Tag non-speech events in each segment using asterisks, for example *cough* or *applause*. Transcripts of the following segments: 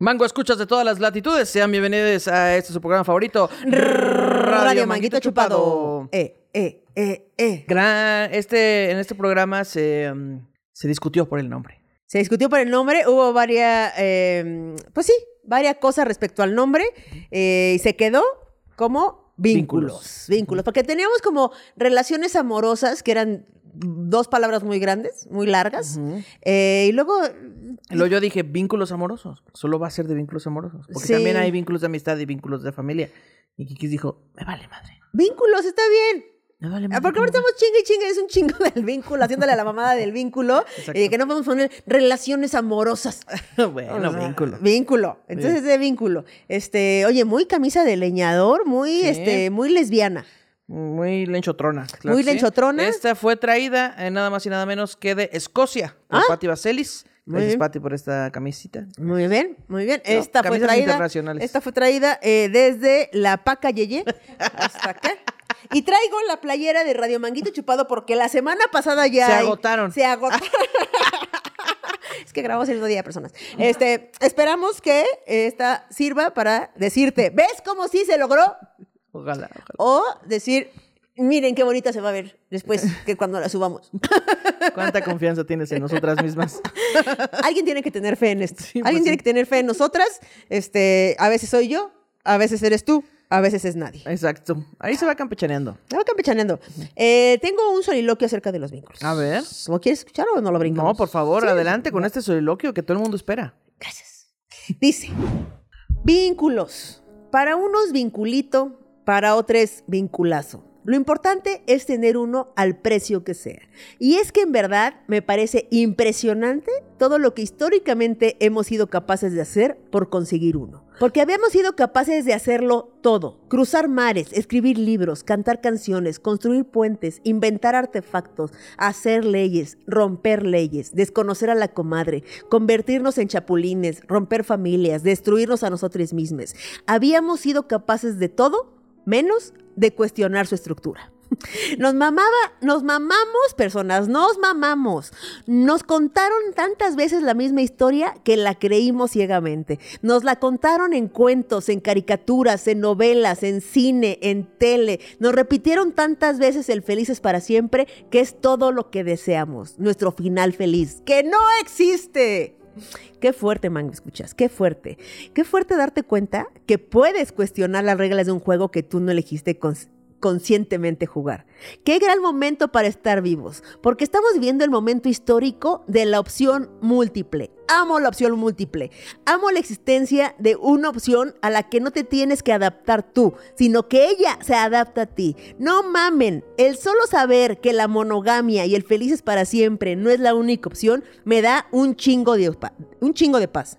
Mango, escuchas de todas las latitudes. Sean bienvenidos a este su programa favorito, Radio Manguito Chupado. Eh, eh, eh, eh. Gran, este, en este programa se, um, se discutió por el nombre. Se discutió por el nombre, hubo varias, eh, pues sí, varias cosas respecto al nombre eh, y se quedó como vínculos. Vínculos. Vínculos, porque teníamos como relaciones amorosas que eran dos palabras muy grandes, muy largas, eh, y luego Luego yo dije vínculos amorosos. Solo va a ser de vínculos amorosos. Porque Sí. también hay vínculos de amistad y vínculos de familia. Y Kikis dijo, me vale madre. vínculos, está bien. Me vale madre. Porque ahorita ¿cómo estamos chingue y chingue, es un chingo del vínculo, haciéndole a la mamada del vínculo, y que no podemos poner relaciones amorosas. *laughs* bueno, O sea, vínculo. Vínculo. Entonces es de vínculo. Este, oye, muy camisa de leñador, muy, este, muy lesbiana. Muy lenchotrona. claro Muy sí. lenchotrona. Esta fue traída eh, nada más y nada menos que de Escocia. Por Ah. Patti Vaselis. Muy Gracias, bien. Patti, por esta camisita. Muy bien, muy bien. No, esta fue camisas traída. Esta fue traída eh, desde la Paca Yeye hasta acá. Y traigo la playera de Radio Manguito Chupado porque la semana pasada ya. Se hay- agotaron. Se agotaron. *laughs* es que grabamos el mismo día, personas. Este, esperamos que esta sirva para decirte, ¿ves cómo sí se logró? Ojalá, ojalá. O decir, miren qué bonita se va a ver después que cuando la subamos. *laughs* ¿Cuánta confianza tienes en nosotras mismas? *laughs* Alguien tiene que tener fe en esto. Sí, pues Alguien sí. tiene que tener fe en nosotras. Este, a veces soy yo, a veces eres tú, a veces es nadie. Exacto. Ahí se va campechaneando. Me voy campechaneando. Eh, tengo un soliloquio acerca de los vínculos. A ver. ¿Lo quieres escuchar o no lo brincamos? No, por favor, adelante con este soliloquio que todo el mundo espera. Gracias. Dice, vínculos. Para unos vinculito, para otros vinculazo. Lo importante es tener uno al precio que sea. Y es que en verdad me parece impresionante todo lo que históricamente hemos sido capaces de hacer por conseguir uno. Porque habíamos sido capaces de hacerlo todo. Cruzar mares, escribir libros, cantar canciones, construir puentes, inventar artefactos, hacer leyes, romper leyes, desconocer a la comadre, convertirnos en chapulines, romper familias, destruirnos a nosotros mismos. Habíamos sido capaces de todo menos de cuestionar su estructura. Nos mamaba, nos mamamos, personas, nos mamamos. Nos contaron tantas veces la misma historia que la creímos ciegamente. Nos la contaron en cuentos, en caricaturas, en novelas, en cine, en tele. Nos repitieron tantas veces el felices para siempre que es todo lo que deseamos, nuestro final feliz, que no existe. Qué fuerte, Mango, escuchas, qué fuerte. Qué fuerte darte cuenta que puedes cuestionar las reglas de un juego que tú no elegiste conscientemente jugar. Qué gran momento para estar vivos, porque estamos viviendo el momento histórico de la opción múltiple. Amo la opción múltiple. Amo la existencia de una opción a la que no te tienes que adaptar tú, sino que ella se adapta a ti. No mamen, el solo saber que la monogamia y el felices para siempre no es la única opción me da un chingo de, un chingo de paz.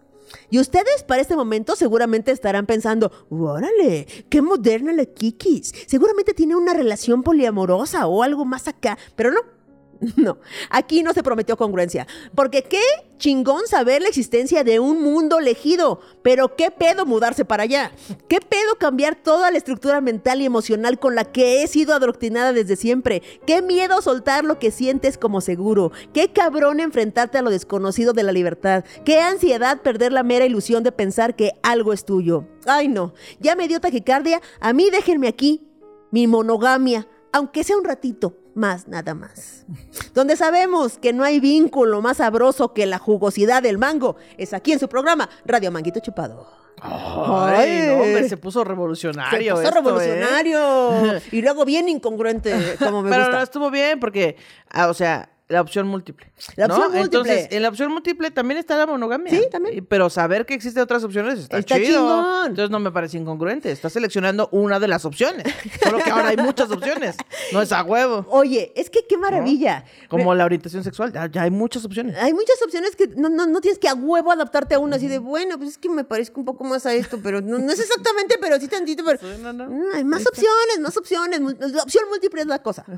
Y ustedes para este momento seguramente estarán pensando, órale, qué moderna la Kikis. Seguramente tiene una relación poliamorosa o algo más acá, pero no. *laughs* No, aquí no se prometió congruencia. Porque qué chingón saber la existencia de un mundo elegido. Pero qué pedo mudarse para allá. Qué pedo cambiar toda la estructura mental y emocional con la que he sido adoctrinada desde siempre. Qué miedo soltar lo que sientes como seguro. Qué cabrón enfrentarte a lo desconocido de la libertad. Qué ansiedad perder la mera ilusión de pensar que algo es tuyo. Ay no, ya me dio taquicardia. A mí déjenme aquí. Mi monogamia. Aunque sea un ratito, más nada más. Donde sabemos que no hay vínculo más sabroso que la jugosidad del mango, es aquí en su programa Radio Manguito Chupado. Ay, Ay. no, hombre, se puso Se revolucionario. puso esto, ¿eh? revolucionario. Y luego bien incongruente, como me Pero gusta. no estuvo bien porque, ah, o sea, la opción múltiple. La ¿no? opción múltiple. Entonces, en la opción múltiple también está la monogamia. Sí, también. Pero saber que existen otras opciones está, Está chido. chingón. Entonces no me parece incongruente. Estás seleccionando una de las opciones. Solo que ahora hay muchas opciones. No es a huevo. Oye, es que qué maravilla. Como la orientación sexual. Ya, ya hay muchas opciones. Hay muchas opciones que no, no, no tienes que a huevo adaptarte a una así de, bueno, pues es que me parezco un poco más a esto, pero no, no es exactamente, pero sí tantito, pero... Sí, no, no. Mm, hay más opciones, más opciones. La opción múltiple es la cosa. *laughs*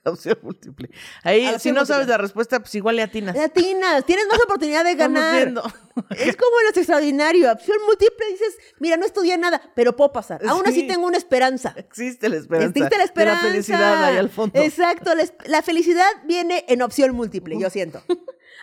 *laughs* Opción múltiple. Ahí, si no sabes la respuesta, pues igual le atinas. Latinas, tienes más oportunidad de *laughs* ganar. *laughs* Es como los extraordinario. Opción múltiple dices, mira, no estudié nada, pero puedo pasar. Aún así Sí. tengo una esperanza. Existe la esperanza. Existe la esperanza. De la felicidad ahí al fondo. Exacto, la, la felicidad viene en opción múltiple, yo siento.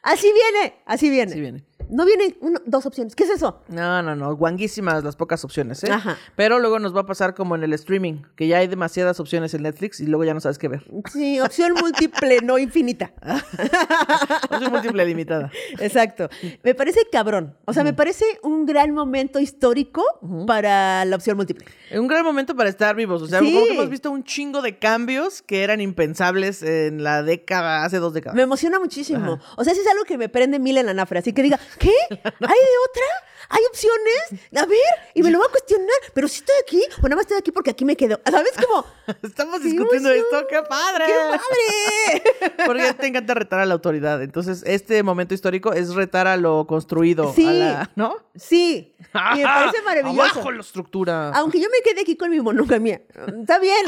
Así viene, así viene. Así viene. No viene uno- dos opciones. ¿Qué es eso? No, no, no. Guanguísimas las pocas opciones, ¿eh? Ajá. Pero luego nos va a pasar como en el streaming, que ya hay demasiadas opciones en Netflix y luego ya no sabes qué ver. Sí, opción múltiple, no infinita. *laughs* Opción múltiple limitada. Exacto. Me parece cabrón. O sea, me parece un gran momento histórico para la opción múltiple. Un gran momento para estar vivos. O sea, Sí. como que hemos visto un chingo de cambios que eran impensables en la década, hace dos décadas. Me emociona muchísimo. O sea, sí es algo que me prende mil en la nafra. Así que diga, ¿qué? ¿Hay de otra? ¿Hay opciones? A ver, y me lo voy a cuestionar. Pero si estoy aquí, o nada más estoy aquí porque aquí me quedo. ¿Sabes cómo? *laughs* Estamos ¡Qué discutiendo emoción! esto, ¡qué padre! ¡Qué padre! *laughs* Porque te encanta retar a la autoridad. Entonces, este momento histórico es retar a lo construido. Sí. a la- ¿No? Sí. *laughs* Y me parece maravilloso. Abajo la estructura. Aunque yo me quede aquí con mi monogamia. Está bien.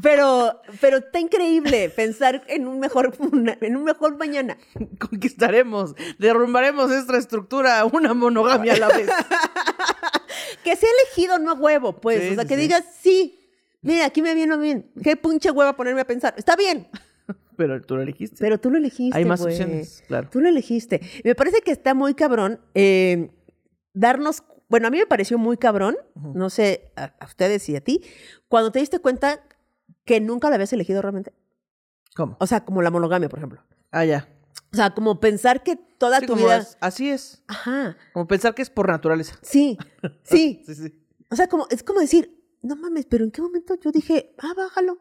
Pero, pero está increíble pensar en un mejor, en un mejor mañana. Conquistaremos, derrumbaremos esta estructura, una monogamia a la vez. *laughs* Que sea elegido, no a huevo, pues. Sí, o sea, sí, que sí. digas, sí. Mira, aquí me viene bien. Qué pinche hueva ponerme a pensar. Está bien. *laughs* Pero tú lo elegiste. Pero tú lo elegiste. Hay más opciones, claro. Tú lo elegiste. Me parece que está muy cabrón eh, darnos. Bueno, a mí me pareció muy cabrón, no sé a, a ustedes y a ti, cuando te diste cuenta que nunca lo habías elegido realmente. ¿Cómo? O sea, como la monogamia, por ejemplo. Ah, ya. O sea, como pensar que toda Sí, tu como vida. es- así es. Ajá. Como pensar que es por naturaleza. Sí, *laughs* sí. Sí, sí. O sea, como, es como decir, no mames, pero ¿en qué momento yo dije, ah, bájalo?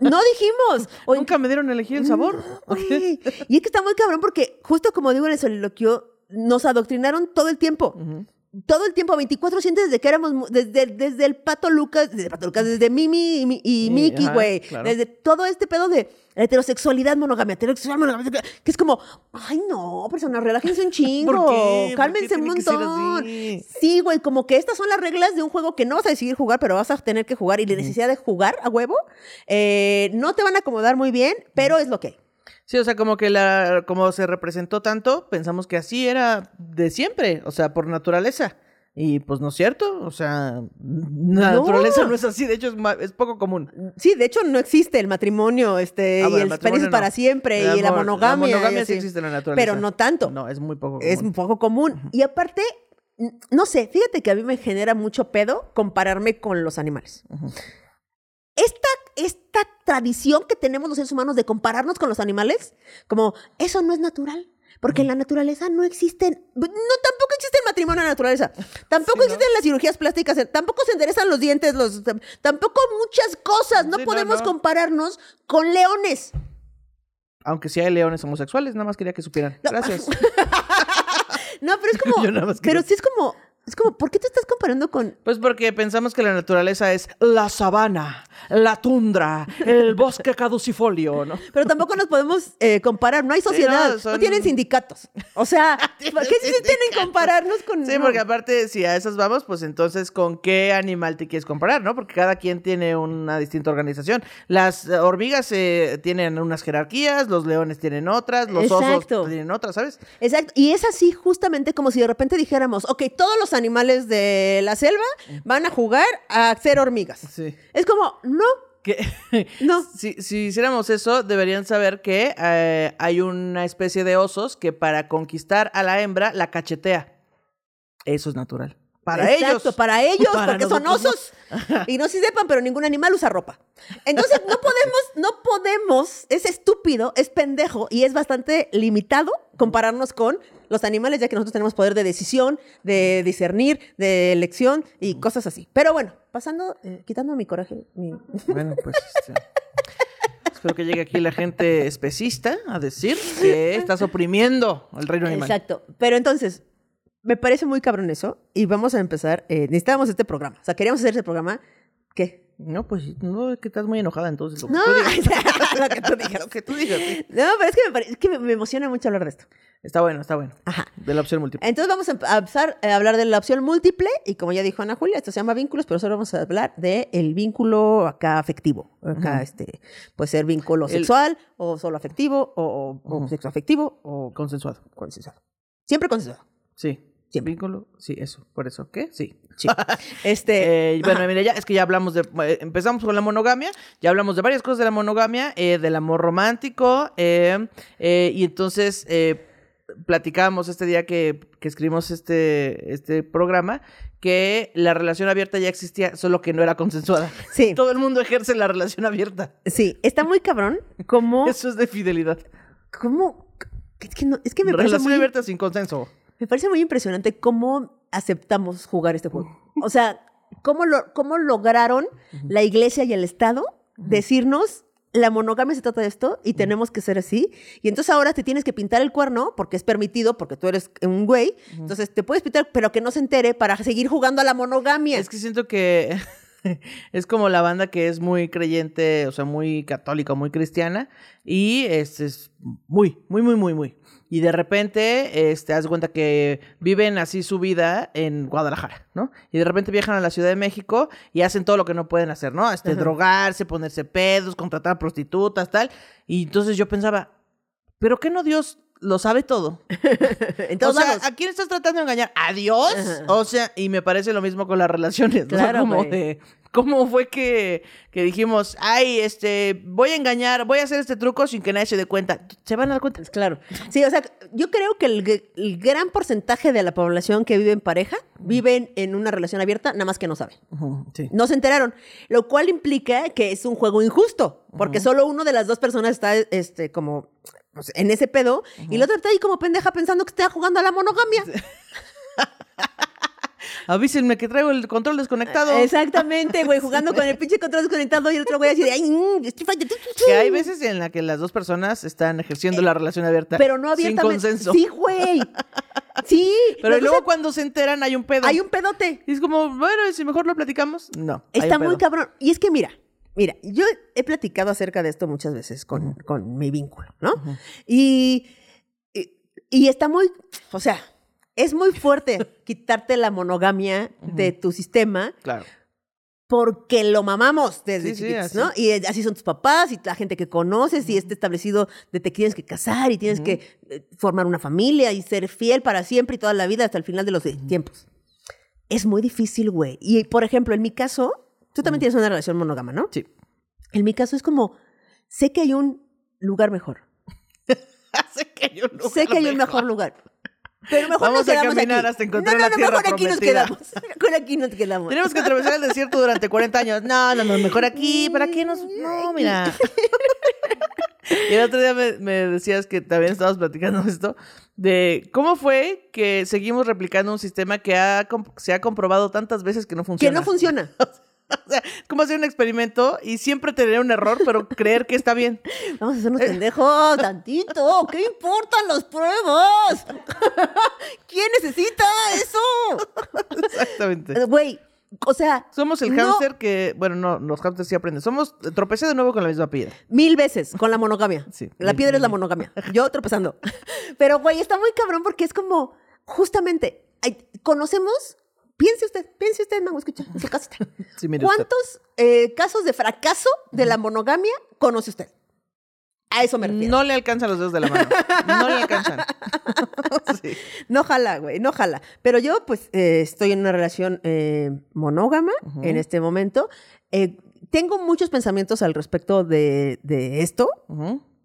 No dijimos. O *laughs* en Nunca me dieron a elegir el sabor. No. *laughs* Y es que está muy cabrón porque, justo como digo en el soliloquio, nos adoctrinaron todo el tiempo. Ujú. Todo el tiempo, 24 siete desde que éramos, desde, desde el Pato Lucas, desde Pato Lucas, desde Mimi y, y Sí, Mickey, güey. claro. Desde todo este pedo de heterosexualidad, monogamia, heterosexualidad, monogamia, que es como, ay no, personas, relájense un *laughs* chingo, ¿Por qué? ¿Por cálmense un montón. Sí, güey, como que estas son las reglas de un juego que no vas a decidir jugar, pero vas a tener que jugar y la necesidad de jugar a huevo, eh, no te van a acomodar muy bien, pero es lo que hay. Sí, o sea, como que la, como se representó tanto, pensamos que así era de siempre, o sea, por naturaleza. Y pues no es cierto, o sea, la No. naturaleza no es así, de hecho es, poco común. Sí, de hecho no existe el matrimonio, este, Ah, y el el no. para siempre, El y la monogamia. La monogamia sí existe en la naturaleza. Pero no tanto. No, es muy poco común. Es un poco común. Y aparte, no sé, fíjate que a mí me genera mucho pedo compararme con los animales. Esta, esta tradición que tenemos los seres humanos de compararnos con los animales, como eso no es natural. Porque en la naturaleza no existen, no, tampoco existe el matrimonio en la naturaleza, tampoco Sí, ¿no? existen las cirugías plásticas, tampoco se enderezan los dientes, los, tampoco muchas cosas, no Sí, podemos no. compararnos con leones. Aunque sí hay leones homosexuales, nada más quería que supieran. Gracias. *laughs* No, pero es *laughs* como, pero sí es como, es como, ¿por qué te estás comparando con, Pues porque pensamos que la naturaleza es la sabana, la tundra, el bosque caducifolio, ¿no? Pero tampoco nos podemos eh, comparar, no hay sociedad, no, no, son- tienen sindicatos. O sea, ¿por *laughs* qué se tienen compararnos con Sí, porque aparte, si a esas vamos, pues entonces, ¿con qué animal te quieres comparar, no? Porque cada quien tiene una distinta organización. Las hormigas eh, tienen unas jerarquías, los leones tienen otras, los Exacto. osos tienen otras, ¿sabes? Exacto, y es así justamente como si de repente dijéramos, ok, todos los animales de la selva van a jugar a ser hormigas. Sí. Es como, no, Que, *laughs* no. si, si hiciéramos eso, deberían saber que eh, hay una especie de osos que para conquistar a la hembra la cachetea. Eso es natural. Para Exacto, ellos. para *laughs* ellos, Para porque son osos. Y no si sepan, pero ningún animal usa ropa. Entonces, no podemos, no podemos, es estúpido, es pendejo y es bastante limitado compararnos con los animales, ya que nosotros tenemos poder de decisión, de discernir, de elección y cosas así. Pero bueno, pasando, eh, quitando mi coraje, mi- *laughs* Bueno, pues este, espero que llegue aquí la gente especista a decir que estás oprimiendo al reino animal. Exacto. Pero entonces, me parece muy cabrón eso y vamos a empezar. eh, necesitábamos este programa. O sea, queríamos hacer este programa. ¿Qué? No, pues no, es que estás muy enojada entonces. Lo que No, tú digas. *laughs* *laughs* lo que tú digas. Lo que tú digas, sí. No, pero es que, me, pare- es que me, me emociona mucho hablar de esto. Está bueno, está bueno. Ajá. De la opción múltiple. Entonces vamos a emp- a hablar de la opción múltiple y como ya dijo Ana Julia, esto se llama vínculos, pero solo vamos a hablar del el vínculo acá afectivo. Acá este puede ser vínculo El- sexual o solo afectivo o, o, o Ujú. sexoafectivo o Consensuado. consensuado. Siempre consensuado. Sí. Siempre. Vínculo. Sí, eso. ¿Por eso qué? Sí. Sí. *laughs* Este, Eh, bueno, mira, ya es que ya hablamos de. eh, empezamos con la monogamia, ya hablamos de varias cosas de la monogamia, eh, del amor romántico, y entonces eh, platicábamos este día que, que escribimos este, este programa que la relación abierta ya existía, solo que no era consensuada. Sí. *laughs* Todo el mundo ejerce la relación abierta. Sí, está muy cabrón cómo, *laughs* Eso es de fidelidad. cómo, es que, no- es que me parece, Relación muy, abierta sin consenso. Me parece muy impresionante cómo aceptamos jugar este juego. O sea, cómo, lo, cómo lograron la iglesia y el Estado decirnos la monogamia se trata de esto y tenemos que ser así. Y entonces ahora te tienes que pintar el cuerno porque es permitido, porque tú eres un güey. Entonces te puedes pintar, pero que no se entere para seguir jugando a la monogamia. Es que siento que *laughs* es como la banda que es muy creyente, o sea, muy católica, muy cristiana, y es, es muy, muy, muy, muy, muy. Y de repente, este, haz cuenta que viven así su vida en Guadalajara, ¿no? Y de repente viajan a la Ciudad de México y hacen todo lo que no pueden hacer, ¿no? Este, Ajá. drogarse, ponerse pedos, contratar prostitutas, tal. Y entonces yo pensaba, ¿pero qué no Dios lo sabe todo? *laughs* en O sea. ¿a quién estás tratando de engañar? ¿A Dios? Ajá. O sea, y me parece lo mismo con las relaciones, ¿no? Claro, como de, ¿cómo fue que, que dijimos, ay, este, voy a engañar, voy a hacer este truco sin que nadie se dé cuenta? ¿Se van a dar cuenta? Claro. Sí, o sea, yo creo que el, gran porcentaje de la población que vive en pareja viven en una relación abierta, nada más que no saben. Sí. No se enteraron, lo cual implica que es un juego injusto, porque solo uno de las dos personas está este como pues, en ese pedo y la otra está ahí como pendeja pensando que está jugando a la monogamia. *laughs* Avísenme que traigo el control desconectado. Exactamente, güey, *laughs* jugando con el pinche control desconectado y el otro güey así de ay, mm, estoy fallando". Que hay veces en la que las dos personas están ejerciendo la relación abierta. pero no Sin abiertamente. consenso. Sí, güey. Sí, *laughs* Pero luego cuando se enteran hay un pedo. hay un pedote. Y es como, bueno, ¿y si mejor lo platicamos? No. Está muy cabrón. Y es que mira, mira, yo he platicado acerca de esto muchas veces con, con mi vínculo, ¿no? y, y, y está muy, o sea, es muy fuerte *laughs* quitarte la monogamia de tu sistema Claro. porque lo mamamos desde Sí, chiquitos. ¿no? Y así son tus papás y la gente que conoces y este establecido de te tienes que casar y tienes que eh, formar una familia y ser fiel para siempre y toda la vida hasta el final de los tiempos. Es muy difícil, güey. Y por ejemplo, en mi caso, tú también tienes una relación monógama, ¿no? Sí. En mi caso es como, sé que hay un lugar mejor. *laughs* sé que hay un lugar sé que hay un mejor lugar. Pero mejor Vamos nos a caminar aquí. hasta encontrar no, no, la no, tierra mejor aquí nos quedamos. *laughs* Mejor aquí nos quedamos. Tenemos que atravesar el desierto durante 40 años. No, no, no, mejor aquí. ¿Para qué nos.? No, mira. *laughs* Y el otro día me, me decías que también estabas platicando esto, de cómo fue que seguimos replicando un sistema que ha, se ha comprobado tantas veces que no Que funciona. no funciona. *laughs* O sea, como hacer un experimento y siempre tener un error, pero creer que está bien. *laughs* Vamos a hacernos pendejos *laughs* tantito. ¿Qué importan las pruebas? ¿Quién necesita eso? Exactamente. Güey, o sea, Somos el no, hámster que, bueno, no, los hámsters sí aprenden. Somos, tropecé de nuevo con la misma piedra. Mil veces con la monogamia. Sí. La piedra es la monogamia. Yo tropezando. Pero, güey, está muy cabrón porque es como, justamente, conocemos, piense usted, piense usted, mamá, escucha, en su casita. *laughs* Sí. ¿Cuántos eh, casos de fracaso de la monogamia conoce usted? A eso me refiero. No le alcanzan los dedos de la mano. No le alcanzan. *laughs* Sí. No jala, güey, no jala. Pero yo, pues, eh, estoy en una relación eh, monógama en este momento. Eh, tengo muchos pensamientos al respecto de, de esto.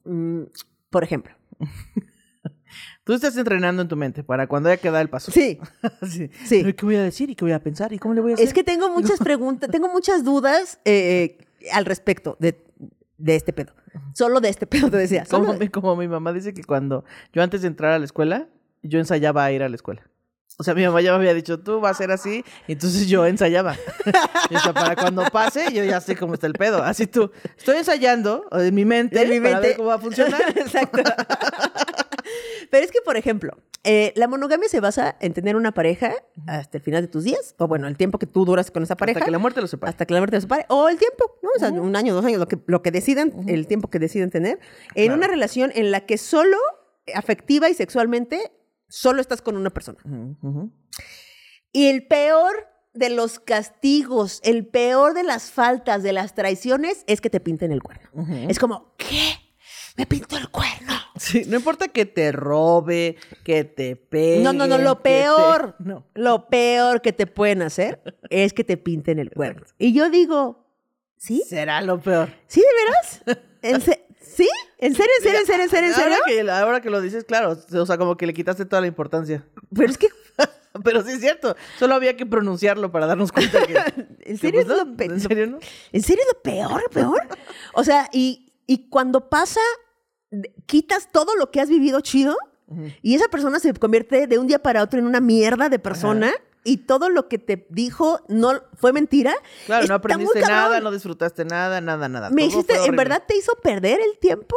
Mm, por ejemplo. *laughs* Tú estás entrenando en tu mente para cuando haya que dar el paso. Sí, *laughs* sí. Sí. Pero, ¿Qué voy a decir y qué voy a pensar y cómo le voy a hacer? es que tengo *laughs* muchas preguntas, tengo muchas dudas eh, al respecto de, de este pedo. Solo de este pedo, te decía. *laughs* como, de- mi, como mi mamá dice que cuando yo antes de entrar a la escuela, yo ensayaba a ir a la escuela. O sea, mi mamá ya me había dicho, tú vas a ser así, y entonces yo ensayaba. o sea, para cuando pase, yo ya sé cómo está el pedo. Así tú, estoy ensayando en mi mente, En mi para mente. ver cómo va a funcionar. Exacto. Pero es que, por ejemplo, eh, la monogamia se basa en tener una pareja hasta el final de tus días, o bueno, el tiempo que tú duras con esa pareja. Hasta que la muerte lo separe. hasta que la muerte los separe, o el tiempo, ¿no? O sea, un año, dos años, lo que, lo que decidan, el tiempo que deciden tener, en Claro. una relación en la que solo afectiva y sexualmente, solo estás con una persona. Y el peor de los castigos, el peor de las faltas, de las traiciones, es que te pinten el cuerno. Es como, ¿qué? Me pintó el cuerno. Sí, no importa que te robe, que te pegue. No, no, no, lo que te- peor, *laughs* No. lo peor que te pueden hacer es que te pinten el cuerno. Y yo digo, ¿sí? Será lo peor. ¿Sí, de veras? ¿En se- ¿Sí? ¿En serio, en serio, en serio, en serio, en serio? Ahora que, ahora que lo dices, claro, o sea, como que le quitaste toda la importancia. Pero es que, *laughs* Pero sí es cierto, solo había que pronunciarlo para darnos cuenta que... *laughs* ¿en que, serio es pues, lo no, pe- ¿En serio no? ¿En serio es lo peor, lo peor? O sea, y, y cuando pasa, quitas todo lo que has vivido chido y esa persona se convierte de un día para otro en una mierda de persona y todo lo que te dijo no fue mentira. Claro, no Está aprendiste nada, no disfrutaste nada, nada, nada. Me hiciste, ¿en verdad te hizo perder el tiempo?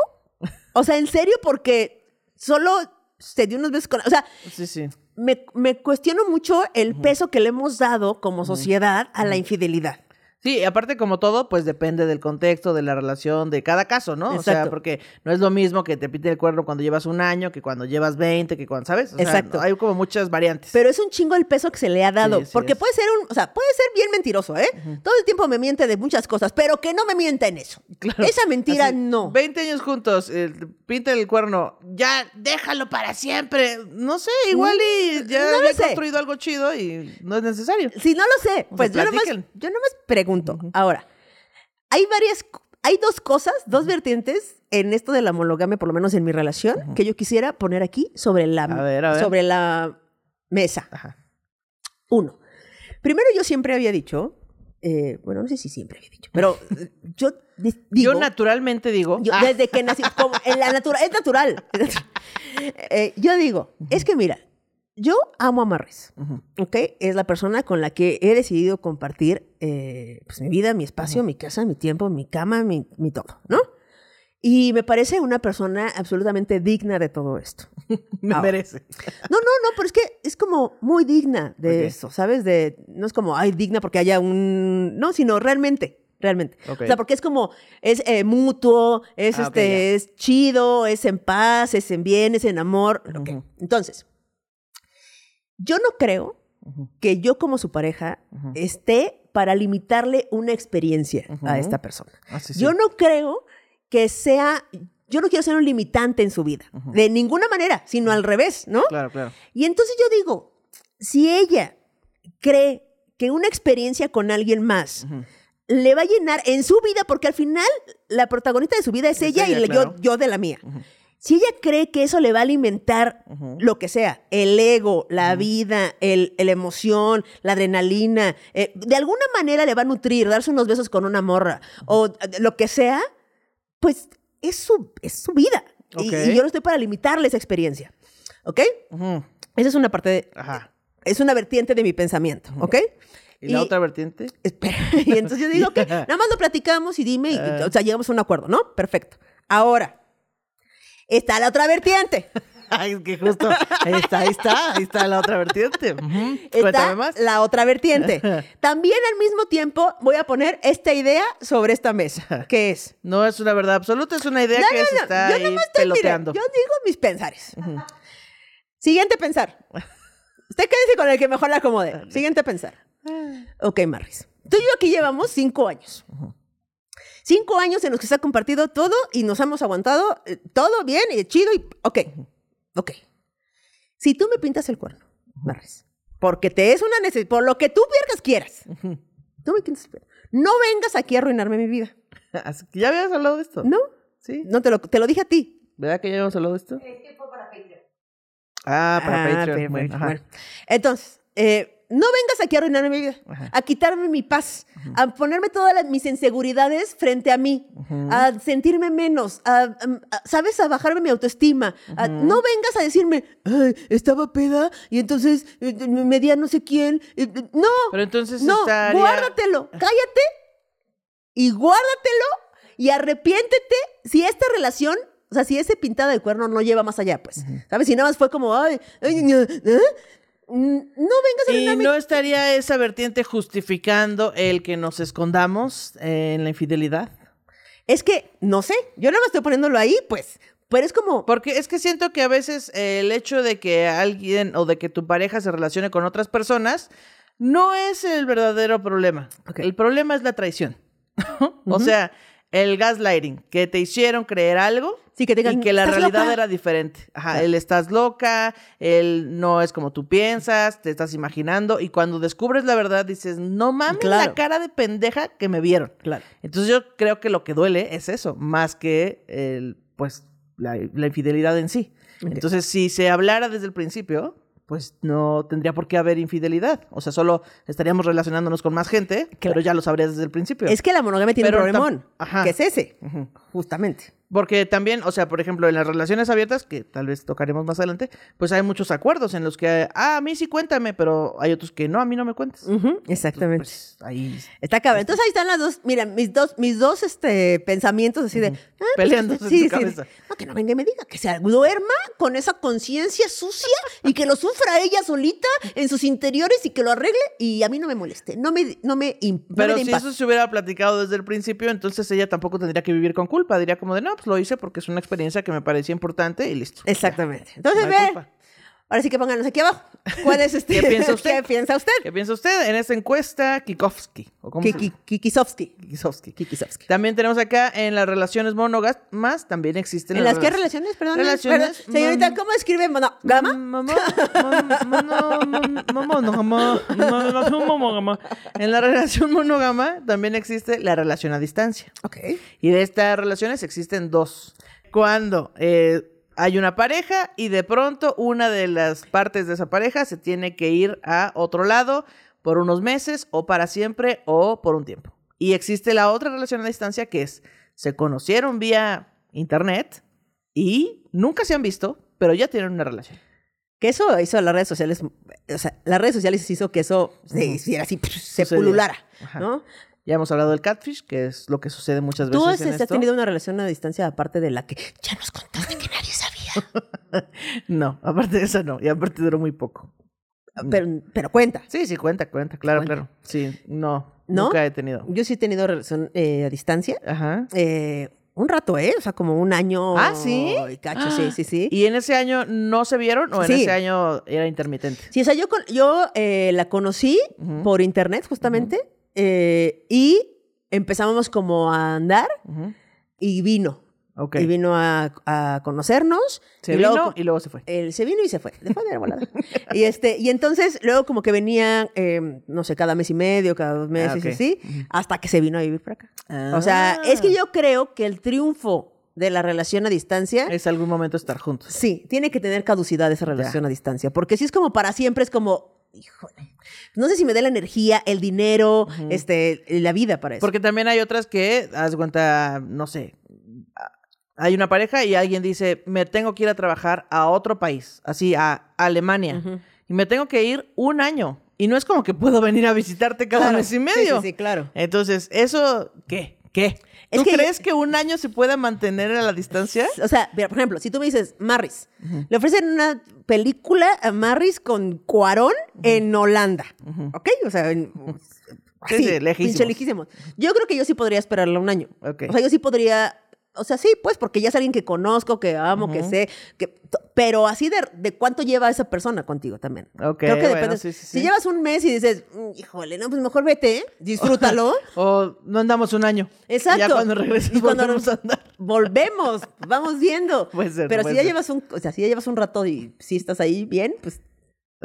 O sea, en serio, porque solo se dio unos besos con... O sea, Sí, sí. me, me cuestiono mucho el peso que le hemos dado como sociedad a la infidelidad. Sí, aparte como todo, pues depende del contexto, de la relación, de cada caso, ¿no? O sea, porque no es lo mismo que te pinte el cuerno cuando llevas un año, que cuando llevas 20, que cuando, ¿sabes? O sea, Exacto. hay como muchas variantes. Pero es un chingo el peso que se le ha dado. Sí, sí porque es. puede ser un, o sea, puede ser bien mentiroso, ¿eh? Todo el tiempo me miente de muchas cosas, pero que no me mienta en eso. Claro. Esa mentira Así, no. 20 años juntos, eh, pinta el cuerno, ya déjalo para siempre. No sé, igual y ya Mm, No lo había sé. construido algo chido y no es necesario. Si no lo sé, O pues sea, yo nomás, yo nomás pregunto. Ahora, hay varias, hay dos cosas, dos vertientes en esto de la monogamia, por lo menos en mi relación, que yo quisiera poner aquí sobre la, A ver, a ver. sobre la mesa. Ajá. Uno, primero yo siempre había dicho, eh, bueno, no sé si siempre había dicho, pero *laughs* eh, yo di- digo... Yo naturalmente digo, Yo, ah, Desde que nací, como en la natura, es natural. *laughs* Eh, yo digo, es que mira, yo amo a Marris, ujú, ¿ok? Es la persona con la que he decidido compartir eh, pues, mi vida, mi espacio, mi casa, mi tiempo, mi cama, mi, mi todo, ¿no? Y me parece una persona absolutamente digna de todo esto. *laughs* me merece. No, no, no, pero es que es como muy digna de eso, ¿sabes? De, no es como, ay, digna porque haya un... No, sino realmente, realmente. O sea, porque es como, es eh, mutuo, es, Ah, este, es chido, es en paz, es en bien, es en amor. Ujú. Entonces, yo no creo que yo como su pareja esté para limitarle una experiencia a esta persona. Ah, sí, sí. Yo no creo que sea, yo no quiero ser un limitante en su vida, de ninguna manera, sino al revés, ¿no? Claro, claro. Y entonces yo digo, si ella cree que una experiencia con alguien más le va a llenar en su vida, porque al final la protagonista de su vida es, Es ella, ella, y claro. yo, yo de la mía. Si ella cree que eso le va a alimentar lo que sea, el ego, la vida, el, la emoción, la adrenalina, eh, de alguna manera le va a nutrir, darse unos besos con una morra o lo que sea, pues es su, es su vida. Y- yo no estoy para limitarle esa experiencia. ¿Ok? Esa es una parte de, Ajá. es una vertiente de mi pensamiento, ¿ok? ¿Y, la otra vertiente? Espera, *laughs* y entonces yo digo que *laughs* nada más lo platicamos y dime, y- Ah. o sea, llegamos a un acuerdo, ¿no? Perfecto. Ahora, está la otra vertiente. *laughs* Ay, es que justo. Ahí está, ahí está, ahí está la otra vertiente. Ujú. Está Cuéntame más. la otra vertiente. *laughs* También al mismo tiempo voy a poner esta idea sobre esta mesa, *laughs* que es... No es una verdad absoluta, es una idea No, que no, se no, está yo ahí nomás estoy, mire, peloteando. yo digo mis pensares. Siguiente pensar. Usted quédese con el que mejor le acomode. Siguiente pensar. Ok, Marris. Tú y yo aquí llevamos cinco años. Cinco años en los que se ha compartido todo y nos hemos aguantado eh, todo bien y chido y... Ok, ok. Si tú me pintas el cuerno, Marris, porque te es una necesidad, por lo que tú vergas quieras, tú me pintas el cuerno. No vengas aquí a arruinarme mi vida. *laughs* Que ¿Ya habías hablado de esto? No, Sí. no te lo, te lo dije a ti. ¿Verdad que ya habíamos hablado de esto? Ah, para Ah, Patreon. Bueno, bueno. Entonces, eh, no vengas aquí a arruinarme mi vida, Ajá. a quitarme mi paz, a ponerme todas las- mis inseguridades frente a mí, a sentirme menos, a, a- ¿sabes? A bajarme mi autoestima. A- no vengas a decirme, Ay, estaba peda y entonces eh, me di a no sé quién. Eh, eh, No, Pero entonces no, estaría... guárdatelo, cállate y guárdatelo y arrepiéntete si esta relación, o sea, si ese pintada de cuerno no lleva más allá, pues, ¿sabes? Si nada más fue como, ay, ay, ña, ¿eh? No vengas a ¿Y no estaría esa vertiente justificando el que nos escondamos en la infidelidad? Es que, no sé, yo nada más estoy poniéndolo ahí, pues, Pero es como, Porque es que siento que a veces el hecho de que alguien o de que tu pareja se relacione con otras personas no es el verdadero problema. El problema es la traición. *laughs* o sea, el gaslighting, que te hicieron creer algo sí que te digan, y que la "Estás realidad loca". era diferente. Ajá, Claro. él estás loca, él no es como tú piensas, te estás imaginando y cuando descubres la verdad dices, no mames Claro. la cara de pendeja que me vieron. Claro. Entonces yo creo que lo que duele es eso, más que el, pues, la, la infidelidad en sí. Entonces, si se hablara desde el principio, pues no tendría por qué haber infidelidad. O sea, solo estaríamos relacionándonos con más gente, pero ya lo sabrías desde el principio. Es que la monogamia tiene Pero un problemón, que es ese, justamente. Porque también, o sea, por ejemplo, en las relaciones abiertas, que tal vez tocaremos más adelante, pues hay muchos acuerdos en los que, ah, a mí sí cuéntame, pero hay otros que no, a mí no me cuentes. Exactamente. Pues ahí Está cabrón. Entonces ahí están las dos, mira, mis dos, mis dos este, pensamientos así de... ah, pues, Peleándose en sí, tu sí. cabeza. No, que no venga y me diga, que se duerma con esa conciencia sucia y que lo sufra ella solita en sus interiores y que lo arregle y a mí no me moleste, no me, no me, im- no me Pero si eso se hubiera platicado desde el principio, entonces ella tampoco tendría que vivir con culpa. Diría como de, no, pues lo hice porque es una experiencia que me parecía importante y listo. Exactamente. Entonces, No ve, culpa. Ahora sí que pónganos aquí abajo. ¿Cuál es *laughs* este? ¿Qué piensa usted? ¿Qué piensa usted? ¿Qué piensa usted en esta encuesta Kikowski? ¿O cómo Kiki-? Kikisovsky. Kikowski. Kikisovsky. También tenemos acá en las relaciones monógamas, también existen ¿En las qué relac- relaciones? Perdón. Relaciones, perdón. Señorita, mm, ¿cómo escribe monógama, monógama. En la relación monógama también existe la relación a distancia. Ok. Y de estas relaciones existen dos. Cuando eh, hay una pareja y de pronto una de las partes de esa pareja se tiene que ir a otro lado por unos meses o para siempre o por un tiempo. Y existe la otra relación a distancia que es, se conocieron vía internet y nunca se han visto, pero ya tienen una relación. Que eso hizo las redes sociales, o sea, las redes sociales hizo que eso se hiciera así, se pululara. ¿no? Ya hemos hablado del catfish, que es lo que sucede muchas veces ¿Tú en has, has esto. tenido una relación a distancia aparte de la que ya nos contaste? *laughs* No, aparte de eso no, y aparte duró muy poco. pero, pero cuenta. Sí, sí, cuenta, cuenta, claro, Cuenta. claro. Sí, no, ¿No? nunca he tenido. Yo sí he tenido relación eh, a distancia. Ajá. eh, un rato, ¿eh? O sea, como un año. Ah, ¿sí? y cacho, sí, sí, sí. ¿Y en ese año no se vieron o en Sí. ese año era intermitente? Sí, o sea, yo, eh, la conocí por internet, justamente, eh, y empezamos como a andar y vino. Y vino a, a conocernos. Se y vino luego, y luego se fue. Él se vino y se fue. Después de la volada. *laughs* y, este, y entonces, luego como que venía, eh, no sé, cada mes y medio, cada dos meses, ok. así, hasta que se vino a vivir para acá. O sea, es que Ah. yo creo que el triunfo de la relación a distancia, Es algún momento estar juntos. sí, tiene que tener caducidad esa relación a distancia. Porque si es como para siempre, es como, híjole, no sé si me dé la energía, el dinero, este, la vida para eso. Porque también hay otras que, haz cuenta, no sé, hay una pareja y alguien dice, me tengo que ir a trabajar a otro país, así, a Alemania, y me tengo que ir un año. Y no es como que puedo venir a visitarte cada Claro. mes y medio. Sí, sí, claro. Entonces, ¿eso qué? ¿Qué? Es ¿Tú que- crees que un año se pueda mantener a la distancia? O sea, mira, por ejemplo, si tú me dices, Marris, le ofrecen una película a Marris con Cuarón en Holanda, ¿ok? O sea, en, Sí, sí, lejísimos. pinche lejísimos. Yo creo que yo sí podría esperarlo un año. Ok. O sea, yo sí podría, o sea, sí, pues, porque ya es alguien que conozco, que amo, que sé, que, pero así de, de cuánto lleva esa persona contigo también. Ok, Creo que bueno, depende. sí, sí, Si sí. llevas un mes y dices, "Mm, híjole, no, pues mejor vete, disfrútalo. *laughs* O no andamos un año. Exacto. Ya cuando regreses Y cuando volvemos a andar. *laughs* Volvemos, vamos viendo. Puede ser, Pero puede si ya llevas un, o sea, si ya llevas un rato y si estás ahí bien, pues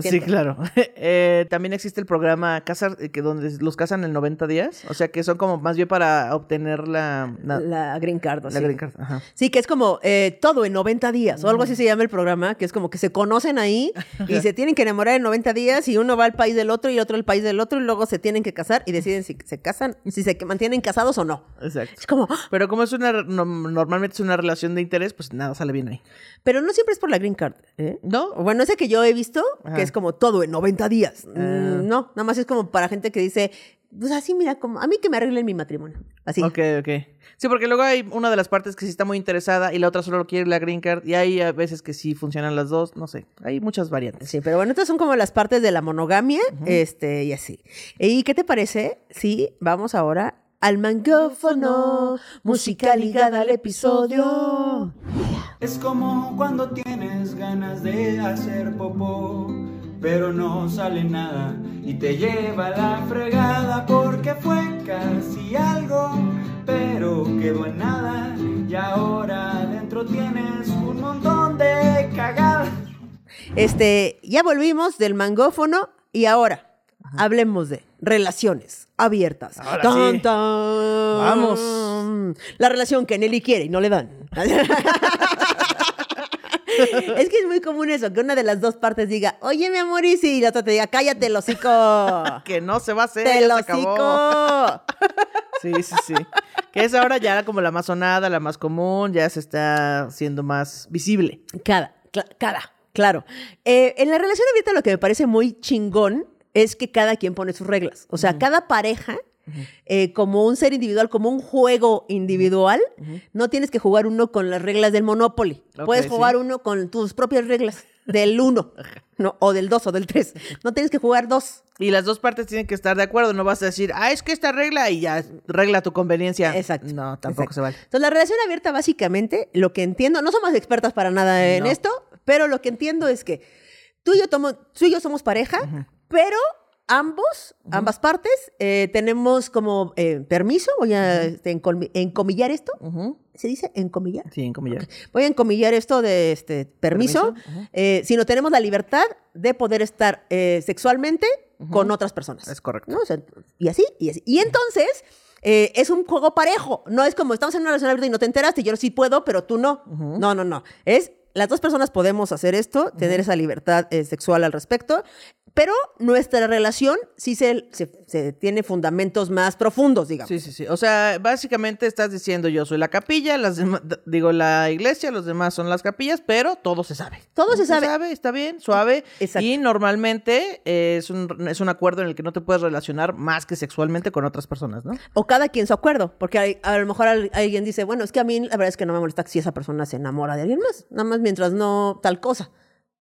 Sí, claro. *laughs* Eh, también existe el programa Casar, eh, que donde los casan en 90 días. O sea, que son como más bien para obtener la, la, la green card. la sí. green card. Ajá. Sí, que es como eh, todo en 90 días, o algo así se llama el programa, que es como que se conocen ahí y se tienen que enamorar en 90 días y uno va al país del otro y otro al país del otro y luego se tienen que casar y deciden si se casan, si se mantienen casados o no. Exacto. Es como, ¡ah! Pero como es una, no- normalmente es una relación de interés, pues nada sale bien ahí. pero no siempre es por la green card, ¿eh? ¿No? Bueno, ese que yo he visto, Ajá. que es como todo en 90 días. Mm, Ah. no, nada más es como para gente que dice, pues así, mira, como a mí que me arreglen mi matrimonio. Así. Ok, ok. Sí, porque luego hay una de las partes que sí está muy interesada y la otra solo quiere la green card. Y hay a veces que sí funcionan las dos. No sé. Hay muchas variantes. Sí, pero bueno, estas son como las partes de la monogamia, este, y así. ¿Y qué te parece si vamos ahora al mangófono, música ligada al episodio. Es como cuando tienes ganas de hacer popó, pero no sale nada y te lleva la fregada porque fue casi algo, pero quedó en nada y ahora dentro tienes un montón de cagadas. Este, ya volvimos del mangófono y ahora hablemos de relaciones abiertas. Ahora Tan, sí. tan. Vamos. La relación que Nelly quiere y no le dan. *laughs* *laughs* es que es muy común eso, que una de las dos partes diga, oye, mi amor, y y la otra te diga, cállate, el hocico. *laughs* Que no se va a hacer. ¡Te acabó. hocico! *laughs* Sí, sí, sí. Que es ahora ya como la más sonada, la más común, ya se está haciendo más visible. Cada, cada, claro. Eh, en la relación abierta lo que me parece muy chingón es que cada quien pone sus reglas. O sea, cada pareja, eh, como un ser individual, como un juego individual, no tienes que jugar uno con las reglas del Monopoly. Puedes sí. jugar uno con tus propias reglas del uno, *laughs* no, o del dos o del tres. *laughs* No tienes que jugar dos. Y las dos partes tienen que estar de acuerdo. No vas a decir, ah, es que esta regla y ya regla tu conveniencia. Exacto. No, tampoco exacto. se vale. Entonces, la relación abierta, básicamente, lo que entiendo, no somos expertas para nada en No. esto, pero lo que entiendo es que tú y yo, tomo- tú y yo somos pareja, pero ambos, ambas partes, eh, tenemos como eh, permiso, voy a este, encomillar esto. ¿Se dice encomillar? Sí, en comillas. Voy a encomillar esto de este permiso, Permiso, eh, sino tenemos la libertad de poder estar sexualmente con otras personas. Es correcto. ¿no? O sea, y así, y así. Y entonces, eh, es un juego parejo. No es como estamos en una relación abierta y no te enteraste, yo sí puedo, pero tú no. No, no, no. Es las dos personas podemos hacer esto, tener esa libertad eh, sexual al respecto, pero nuestra relación sí se, se- se tiene fundamentos más profundos, digamos. Sí, sí, sí. O sea, básicamente estás diciendo yo soy la capilla, las digo la iglesia, los demás son las capillas, pero todo se sabe. Todo se sabe. está bien, suave. Exacto. Y normalmente eh, es un, es un acuerdo en el que no te puedes relacionar más que sexualmente con otras personas, ¿no? O cada quien su acuerdo, porque hay- a lo mejor al- alguien dice, bueno, es que a mí la verdad es que no me molesta si esa persona se enamora de alguien más, nada más mientras no tal cosa.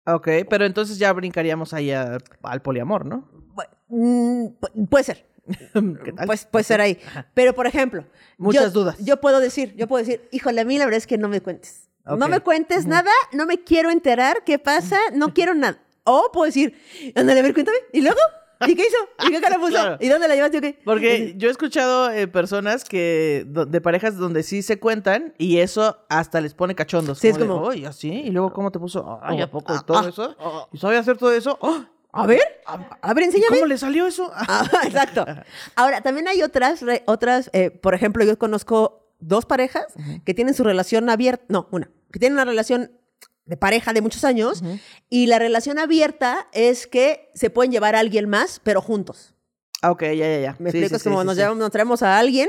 Ok, pero entonces ya brincaríamos ahí a- al poliamor, ¿no? Bueno, mm, pu- puede ser. *laughs* ¿Qué tal? Pues puede ser ahí. Pero, por ejemplo, Muchas yo- dudas. Yo puedo decir, yo puedo decir, híjole, a mí la verdad es que no me cuentes. No me cuentes nada, no me quiero enterar qué pasa, no quiero nada. O puedo decir, ándale, a ver, cuéntame. ¿Y luego? ¿Y qué hizo? ¿Y qué cara puso? Claro. ¿Y dónde la llevaste o qué? Porque yo he escuchado eh, personas que de parejas donde sí se cuentan y eso hasta les pone cachondos. Sí, es de, como- "Ay, así? ¿Y luego cómo te puso? Ay, ¿a poco? ah, ¿Todo ah, eso? ah. ¿Y sabía hacer todo eso? ¡Oh! A ver, a ver, ¿Y enséñame. ¿Cómo le salió eso? *laughs* Ah, exacto. Ahora, también hay otras, otras eh, por ejemplo, yo conozco dos parejas que tienen su relación abierta, no, una, que tienen una relación de pareja de muchos años y la relación abierta es que se pueden llevar a alguien más, pero juntos. Ah, ok, ya, ya, ya. Me Sí, explico, sí, es como sí, nos, llevamos- nos traemos a alguien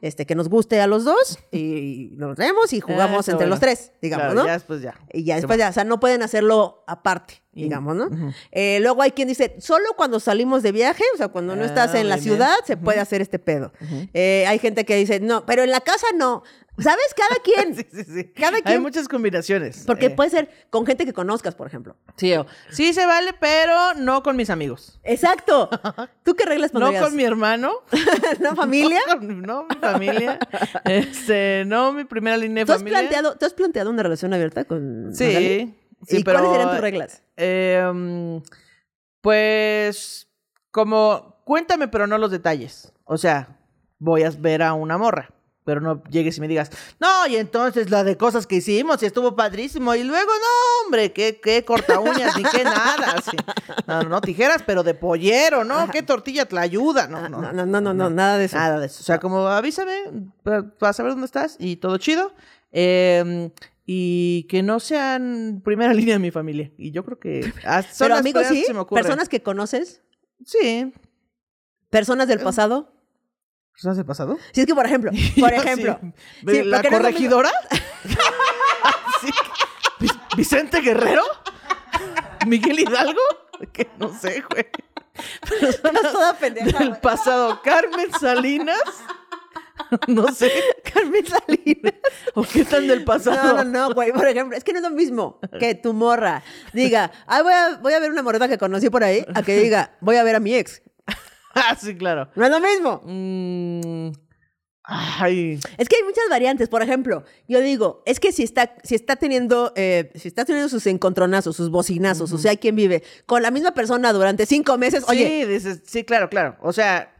este, que nos guste a los dos y nos traemos y jugamos entre bueno. los tres, digamos, Claro, ¿no? Ya después ya. Y ya después ya, o sea, no pueden hacerlo aparte, digamos, ¿no? Eh, luego hay quien dice, solo cuando salimos de viaje, o sea, cuando no Ah, estás en la bien. ciudad, se puede hacer este pedo. Eh, hay gente que dice, no, pero en la casa no. ¿Sabes? Cada *laughs* quien. Sí, sí, sí. Cada Hay quien. muchas combinaciones. Porque eh, puede ser con gente que conozcas, por ejemplo. Sí, o- sí se vale, pero no con mis amigos. Exacto. *laughs* ¿Tú qué reglas No pondrías? con mi hermano. *laughs* ¿No, familia? No, con- no, mi familia. este, no mi primera línea de ¿Tú has, familia. planteado, ¿Tú has planteado una relación abierta con Magali? Sí. ¿Y pero, cuáles serían tus reglas? eh, mm, pues, como, cuéntame, pero no los detalles. O sea, voy a ver a una morra. Pero no llegues y me digas, no, y entonces la de cosas que hicimos y estuvo padrísimo. Y luego, no, hombre, qué, qué corta uñas ni qué nada. así. No, no, no, tijeras, pero de pollero, ¿no? Qué tortilla te ayuda. No, Ah, no, No, no, no, no, no, nada de eso. Nada de eso. O sea, como avísame pa- para saber dónde estás y todo chido. Eh, y que no sean primera *laughs* línea de mi familia. Y yo creo que *laughs* son Pero amigos, sí. que. Personas que conoces, Sí. personas Eh, del pasado. ¿Personas del pasado? Si es que, por ejemplo, *laughs* por ejemplo. sí. sí, ¿La no corregidora? Sí. Vi- ¿Vicente Guerrero? ¿Miguel Hidalgo? Que no sé, güey. Estás toda pendeja, Del pasado, Carmen Salinas. *laughs* No sé. Carmen Salinas. *laughs* ¿O qué tan del pasado? No, no, no, güey. Por ejemplo, es que no es lo mismo que tu morra diga, ay, voy a, voy a ver una morreta que conocí por ahí, a que diga, voy a ver a mi ex. *laughs* Ah, sí, claro. No es lo mismo. Mm, Ay. Es que hay muchas variantes. Por ejemplo, yo digo, es que si está, si está teniendo, eh, si está teniendo sus encontronazos, sus bocinazos, o sea, hay quien vive con la misma persona durante cinco meses, oye, Sí, dices, sí, claro, claro. O sea,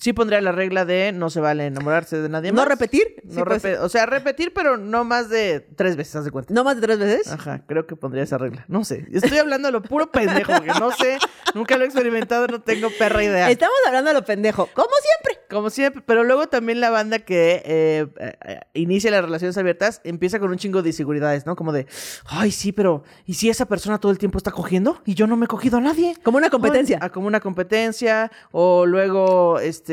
sí pondría la regla de no se vale enamorarse de nadie ¿no más. repetir? Sí, No pues, repe- o sea, repetir, pero no más de tres veces, haz de cuenta. ¿No más de tres veces? Ajá, creo que pondría esa regla. No sé. Estoy hablando de lo puro pendejo, que no sé, nunca lo he experimentado, no tengo perra idea. Estamos hablando de lo pendejo, como siempre. Como siempre, pero luego también la banda que eh, eh, inicia las relaciones abiertas empieza con un chingo de inseguridades, ¿no? Como de, ay, sí, pero ¿y si esa persona todo el tiempo está cogiendo y yo no me he cogido a nadie? Como una competencia. Ah, como una competencia, o luego, este,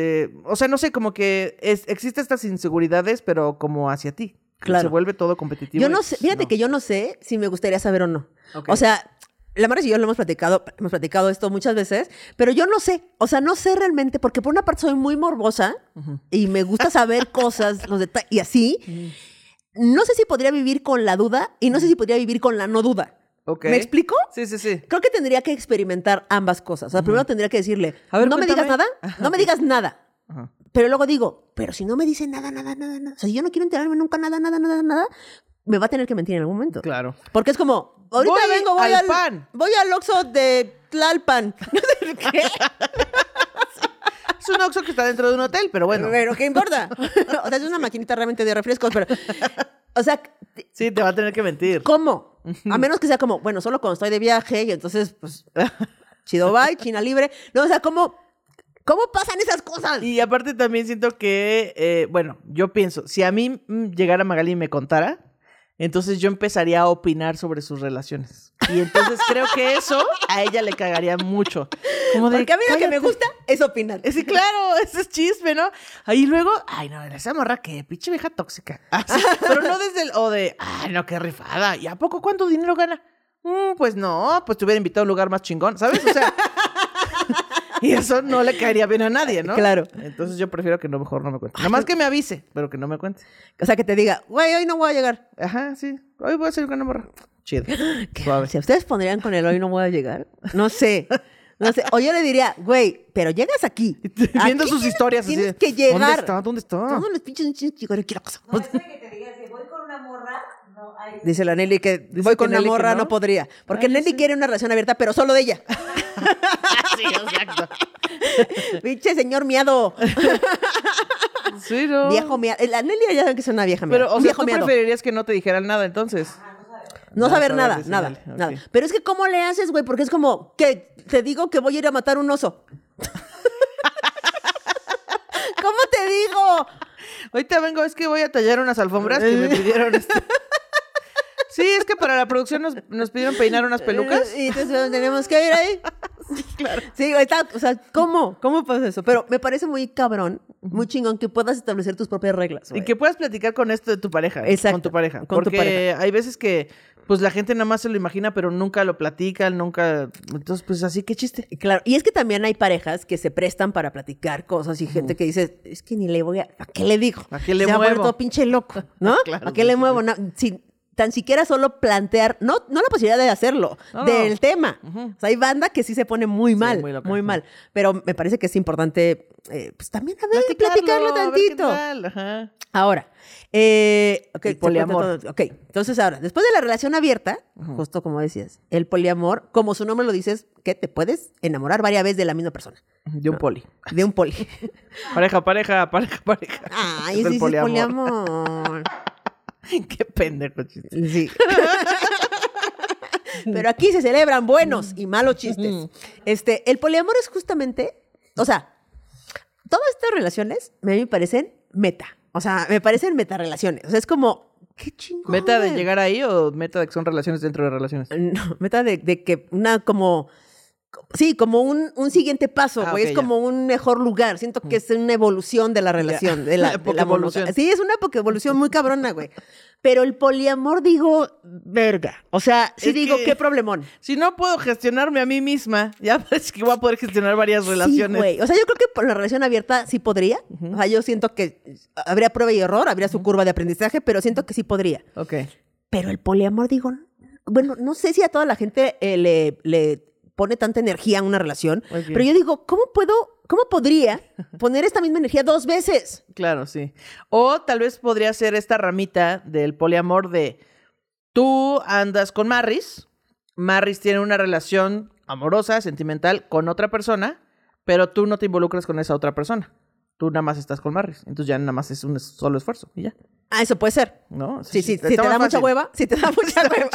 o sea, no sé, como que es, existen estas inseguridades, pero como hacia ti. Claro. Se vuelve todo competitivo. Yo no sé, fíjate que yo no sé si me gustaría saber o no. O sea, la Mara y yo lo hemos platicado, hemos platicado esto muchas veces, pero yo no sé, o sea, no sé realmente, porque por una parte soy muy morbosa y me gusta saber *laughs* cosas, los detalles, y así. No sé si podría vivir con la duda y no sé si podría vivir con la no duda. Ok. ¿Me explico? Sí, sí, sí. Creo que tendría que experimentar ambas cosas. O sea, primero tendría que decirle, A ver, no me digas nada, no me digas nada. Pero luego digo, pero si no me dice nada, nada, nada, nada. O sea, si yo no quiero enterarme nunca nada, nada, nada, nada, me va a tener que mentir en algún momento. Claro. Porque es como, ahorita Voy vengo, voy al al, pan. Voy al Oxxo de Tlalpan. *laughs* ¿Qué? *laughs* Es un Oxxo que está dentro de un hotel, pero bueno. Pero, ¿qué importa? *laughs* o sea, es una maquinita realmente de refrescos, pero... O sea, Sí, te va a tener que mentir. ¿cómo? A menos que sea como, bueno, solo cuando estoy de viaje y entonces, pues, *laughs* chido bye, China libre. No, o sea, ¿cómo, cómo pasan esas cosas? Y aparte también siento que, eh, bueno, yo pienso, si a mí mm, llegara Magali y me contara, entonces yo empezaría a opinar sobre sus relaciones. Y entonces creo que eso a ella le cagaría mucho. Como de, Porque a mí lo que me gusta es opinar. Sí, claro, ese es chisme, ¿no? Ahí luego, ay, no, esa morra que pinche vieja tóxica. Así, *laughs* pero no desde el, o de, ay, no, qué rifada. ¿Y a poco cuánto dinero gana? "Mm, pues no, pues te hubiera invitado a un lugar más chingón, ¿sabes? O sea, *laughs* y eso no le caería bien a nadie, ¿no? Claro. Entonces yo prefiero que no, mejor no me cuente. Nada más que me avise, pero que no me cuente. O sea, que te diga, güey, hoy no voy a llegar. Ajá, sí. Hoy voy a salir con una morra. Chido. *gasps* Suave. Si ustedes pondrían con el hoy no voy a llegar, *laughs* no sé. No sé. O yo le diría, güey, pero llegas aquí. *laughs* Viendo Aquí sus tienes- historias así. Tienes de, que llegar. ¿Dónde está? ¿Dónde está? Todos los pinches chicos. No, eso de que te diga, si voy con una morra, no hay. Dice la Nelly que voy que con una Nelly morra, no. no. podría. Porque Ay, Nelly sí. quiere una relación abierta, pero solo de ella. *laughs* sí, exacto. Pinche señor miado. Sí, no. Viejo miado. La Nelly ya saben que es una vieja miada. Pero, o sea, viejo tú miado. preferirías que no te dijeran nada entonces. No saber saber, nada, nada, nada. Pero es que, ¿cómo le haces, güey? Porque es como que te digo que voy a ir a matar un oso. *laughs* ¿Cómo te digo? Ahorita vengo, es que voy a tallar unas alfombras que me *laughs* pidieron. este. Sí, es que para la producción nos, nos pidieron peinar unas pelucas. Y entonces tenemos que ir ahí. *laughs* *laughs* claro. Sí, está, o sea, ¿cómo? ¿Cómo pasa eso? Pero me parece muy cabrón, muy chingón que puedas establecer tus propias reglas. Y que puedas platicar con esto de tu pareja. Exacto, Con tu pareja. con tu Porque pareja. hay veces que, pues la gente nada más se lo imagina, pero nunca lo platican, nunca. Entonces, pues así, qué chiste. Claro, y es que también hay parejas que se prestan para platicar cosas y gente que dice, es que ni le voy a, ¿a qué le digo? ¿A qué le Se ha muevo? vuelto pinche loco, ¿no? *laughs* Claro, ¿A qué sí, le sí, muevo? No, sin tan siquiera solo plantear, no, no la posibilidad de hacerlo, No. del tema. O sea, hay banda que sí se pone muy mal, muy muy, loca, sí. mal. Pero me parece que es importante, eh, pues también a ver, Platicarlo, platicarlo a ver qué tantito. tal, Ajá. Ahora, eh, ok, El se poliamor. todo. Ok, entonces ahora, después de la relación abierta, justo como decías, el poliamor, como su nombre lo dices, que te puedes enamorar varias veces de la misma persona, De un poli. de un poli. *laughs* Pareja, pareja, pareja, pareja. Ay, Es el sí, sí, es poliamor. Qué pendejo chiste. Sí. *laughs* Pero aquí se celebran buenos y malos chistes. Este, el poliamor es justamente, o sea, todas estas relaciones a mí me parecen meta. O sea, me parecen meta relaciones. O sea, es como, qué chingón. ¿Meta de llegar ahí o meta de que son relaciones dentro de relaciones? No, meta de, de que una como. Sí, como un, un siguiente paso, Ah, güey. es ya. como un mejor lugar. Siento que es una evolución de la relación. De la, *laughs* de la Pokevolución. monoga- Sí, es una evolución muy cabrona, güey. Pero el poliamor, digo, verga. O sea, sí Es digo, que- qué problemón. Si no puedo gestionarme a mí misma, ya *laughs* parece que voy a poder gestionar varias relaciones. Sí, güey. O sea, yo creo que por la relación abierta sí podría. O sea, yo siento que habría prueba y error, habría su curva de aprendizaje, pero siento que sí podría. ok. Pero el poliamor, digo, bueno, no sé si a toda la gente eh, le, le pone tanta energía en una relación. Pero yo digo, ¿cómo puedo, cómo podría *laughs* poner esta misma energía dos veces? Claro, sí. O tal vez podría ser esta ramita del poliamor de tú andas con Marris, Marris tiene una relación amorosa, sentimental con otra persona, pero tú no te involucras con esa otra persona. Tú nada más estás con Marris. Entonces ya nada más es un solo esfuerzo y ya, Ah, eso puede ser. ¿no? Sí, sí, está si te da mucha hueva, si te da *laughs* mucha hueva.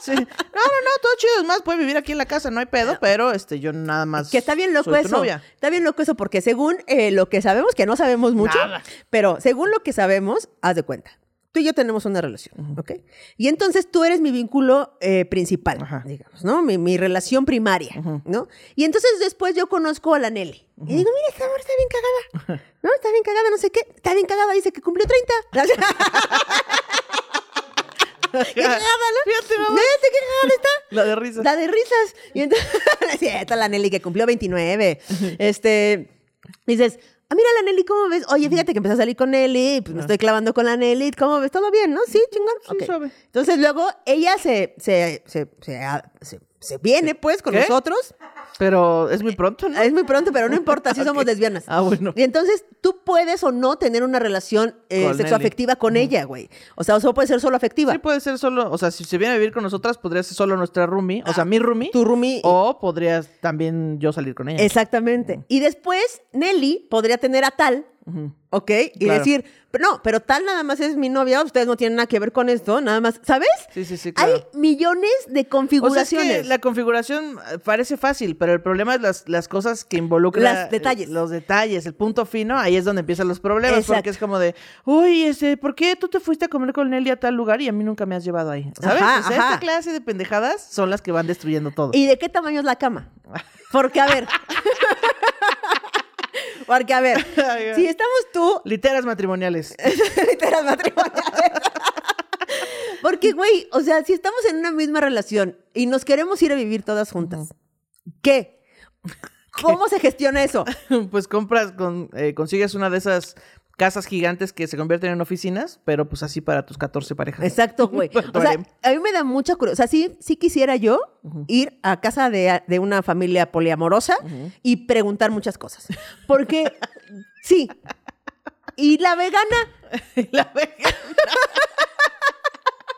Sí. *laughs* No, no, no, todo chido. Es más, puede vivir aquí en la casa, no hay pedo, pero este, yo nada más. Que está bien loco soy tu eso. novia. Está bien loco eso porque según eh, lo que sabemos, que no sabemos mucho, Nada. pero según lo que sabemos, haz de cuenta. Tú y yo tenemos una relación, ¿ok? Y entonces tú eres mi vínculo eh, principal, Ajá. digamos, ¿no? Mi, mi relación primaria, ¿no? Y entonces después yo conozco a la Nelly. Y digo, mira, esta amor está bien cagada. ¿No? Está bien cagada, no sé qué. Está bien cagada, dice que cumplió 30. qué cagada, ¿no? Fíjate, mamá. Fíjate qué cagada está. La de risa. La de risas. Y entonces, *laughs* sí, esta es la Nelly que cumplió 29. Este, dices, ah, mira la Nelly, ¿cómo ves? Oye, fíjate que empecé a salir con Nelly, pues me estoy clavando con la Nelly, ¿cómo ves? ¿Todo bien, no? Sí, chingón. Sí, Ok. suave. Entonces luego ella se, se, se, se, ah, se- viene pues con ¿Qué? nosotros. Pero es muy pronto, ¿no? Es muy pronto, pero no importa, así *laughs* somos lesbianas. Ah, bueno. Y entonces tú puedes o no tener una relación eh, Con sexoafectiva con ella, güey. O sea, o solo puede ser solo afectiva. Sí, puede ser solo, o sea, si se viene a vivir con nosotras, podría ser solo nuestra roomie, o sea, mi roomie. tu roomie. O podrías también yo salir con ella. Exactamente. Y después Nelly podría tener a tal, ¿ok? Y Claro. decir, no, pero tal nada más es mi novia, ustedes no tienen nada que ver con esto, nada más, ¿sabes? Sí, sí, sí, claro. Hay millones de O sea, es configuraciones. que la configuración eh, parece fácil, pero el problema es las, las cosas que involucran. Las detalles. Los detalles, el punto fino, ahí es donde empiezan los problemas. Exacto. Porque es como de, uy, este, ¿por qué tú te fuiste a comer con Nelly a tal lugar y a mí nunca me has llevado ahí? ¿Sabes? Ajá, o sea, ajá. esta clase de pendejadas son las que van destruyendo todo. ¿Y de qué tamaño es la cama? *laughs* Porque, a ver. Porque, a ver, *laughs* si estamos tú, Literas matrimoniales. *laughs* literal matrimoniales. Porque, güey, o sea, si estamos en una misma relación y nos queremos ir a vivir todas juntas, ¿qué? ¿Cómo se gestiona eso? *laughs* pues compras, con, eh, consigues una de esas casas gigantes que se convierten en oficinas, pero pues así para tus 14 parejas. Exacto, *laughs* güey. O sea, a mí me da mucha curiosidad. O sea, sí, sí quisiera yo ir a casa de, de una familia poliamorosa y preguntar muchas cosas. Porque, sí. Y la vegana, *laughs* La vega-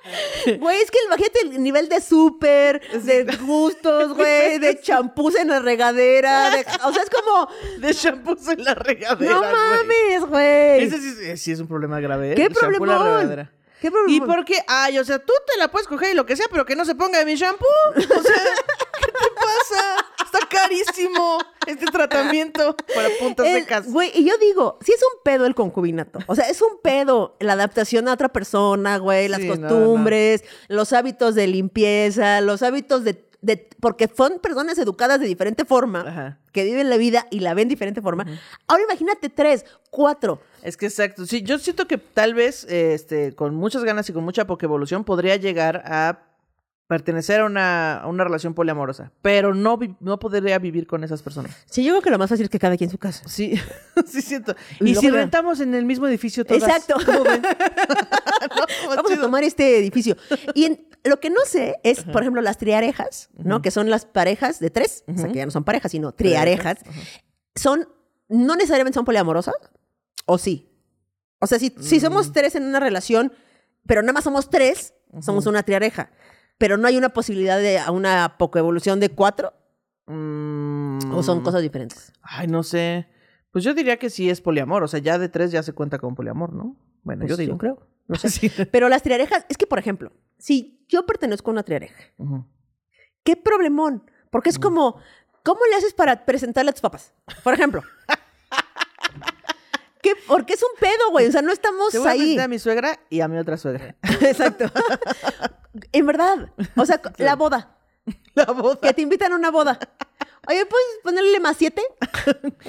*laughs* güey, es que imagínate el nivel de súper, de gustos, *laughs* güey, de champús en la regadera. de- o sea, es como, *laughs* de shampoos en la regadera. no mames, güey. Ese sí, es- sí es un problema grave. ¿eh? ¿Qué regadera. ¿Qué problema? ¿Y por qué? Ay, o sea, tú te la puedes coger y lo que sea, pero que no se ponga de mi shampoo. O sea, ¿qué te pasa? Está carísimo este tratamiento para puntas El- secas. Güey, y yo digo, sí es un pedo el concubinato. O sea, es un pedo la adaptación a otra persona, güey, las Sí, no, no. costumbres, los hábitos de limpieza, los hábitos de, de- Porque son personas educadas de diferente forma, Ajá. que viven la vida y la ven de diferente forma. Ahora imagínate tres, cuatro. Es que exacto. Sí, yo siento que tal vez, este, con muchas ganas y con mucha poca evolución, podría llegar a pertenecer a una, a una relación poliamorosa. Pero no, no podría vivir con esas personas. Sí, yo creo que lo más fácil es que cada quien en su casa. Sí, *laughs* sí siento. Y si rentamos en el mismo edificio todas. Exacto. ¿cómo ven? *laughs* *laughs* No, Vamos a tomar este edificio. Y en- lo que no sé es, por ejemplo, las triarejas, ¿no? Que son las parejas de tres, o sea, que ya no son parejas, sino triarejas. Son, no necesariamente son poliamorosas, ¿o sí? O sea, si, si Mm. somos tres en una relación, pero nada más somos tres, somos una triareja. Pero no hay una posibilidad de una evolución de cuatro, Mm. o son cosas diferentes. Ay, no sé. Pues yo diría que sí es poliamor. O sea, ya de tres ya se cuenta con poliamor, ¿no? Bueno, Pues yo digo. creo. No *laughs* sé. Sí. Pero las triarejas, es que, por ejemplo, si yo pertenezco a una triareja, qué problemón. Porque es como, ¿cómo le haces para presentarle a tus papás? Por ejemplo. *laughs* ¿Qué? Porque es un pedo, güey. O sea, no estamos Te voy a ahí. a mi suegra y a mi otra suegra. *laughs* Exacto. en verdad. O sea, la boda. La boda. Que te invitan a una boda. Oye, ¿puedes ponerle más siete?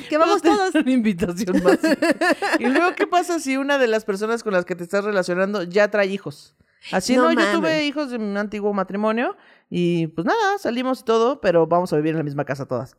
Que vamos todos. Una invitación más. y luego, ¿qué pasa si una de las personas con las que te estás relacionando ya trae hijos? Así No no, yo tuve hijos de un antiguo matrimonio y pues nada, salimos y todo, pero vamos a vivir en la misma casa todas.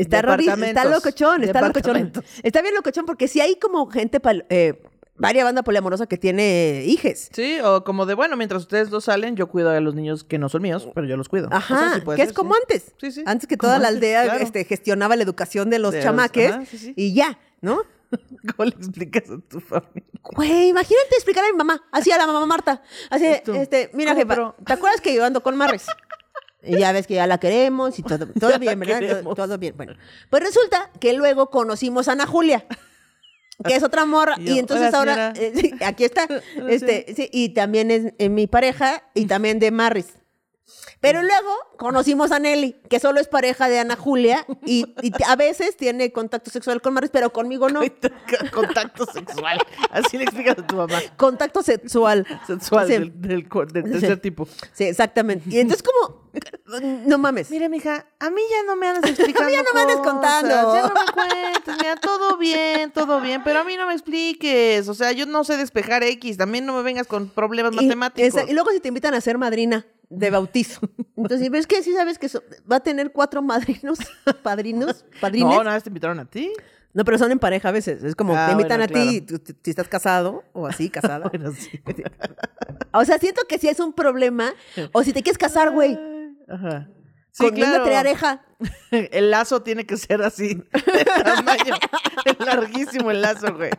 Está, rari- está locochón, está locochón. Está bien locochón porque si hay como gente pal- eh, varias banda poliamorosa que tiene hijes. Sí, o como de, bueno, mientras ustedes dos salen, yo cuido a los niños que no son míos, pero yo los cuido. O sea, Ajá, sí puede que ser, es como sí. antes. Sí, sí. Antes que toda la aldea claro. este, gestionaba la educación de los De los- chamaques ajá, sí, sí. y ya, ¿no? *laughs* ¿Cómo le explicas a tu familia? Güey, imagínate explicar a mi mamá, así a la mamá Marta. Así, este, mira, ¿cómo, jefa, pero? ¿te acuerdas que yo ando con Marres? *laughs* Y ya ves que ya la queremos y todo, todo *laughs* bien, ¿verdad? Todo, bien. Bueno, pues resulta que luego conocimos a Ana Julia, que es otra morra, *laughs* Y entonces "Hola, ahora, señora". eh, *laughs* sí, aquí está, este, sí, y también es, mi pareja y también de Marris. Pero luego conocimos a Nelly, que solo es pareja de Ana Julia y, y a veces tiene contacto sexual con Marris, pero conmigo no. Contacto sexual. Así le explicas a tu mamá. Contacto sexual. Sexual Sí. del, del, tercer Sí. tipo. Sí, exactamente. Y entonces como, *laughs* no mames. Mira, mija, a mí ya no me andas *laughs* explicando. ya no me andes cosas, contando. Ya no me cuentes. Mira, todo bien, todo bien. Pero a mí no me expliques. O sea, yo no sé despejar X. También no me vengas con problemas Y- matemáticos. esa- Y, luego si te invitan a ser madrina de bautizo. *laughs* Entonces, ¿ves que sí sabes que so- va a tener cuatro madrinos, padrinos, padrines? no, No, vez te invitaron a ti. pero son en pareja a veces. Es como Ah, te invitan bueno, a ti claro. si estás casado o así, casada. Bueno, sí. O sea, siento que si es un problema. O si te quieres casar, güey. Ajá. Sí, con una triareja. *laughs* El lazo tiene que ser así, *laughs* de tamaño. larguísimo el lazo, güey.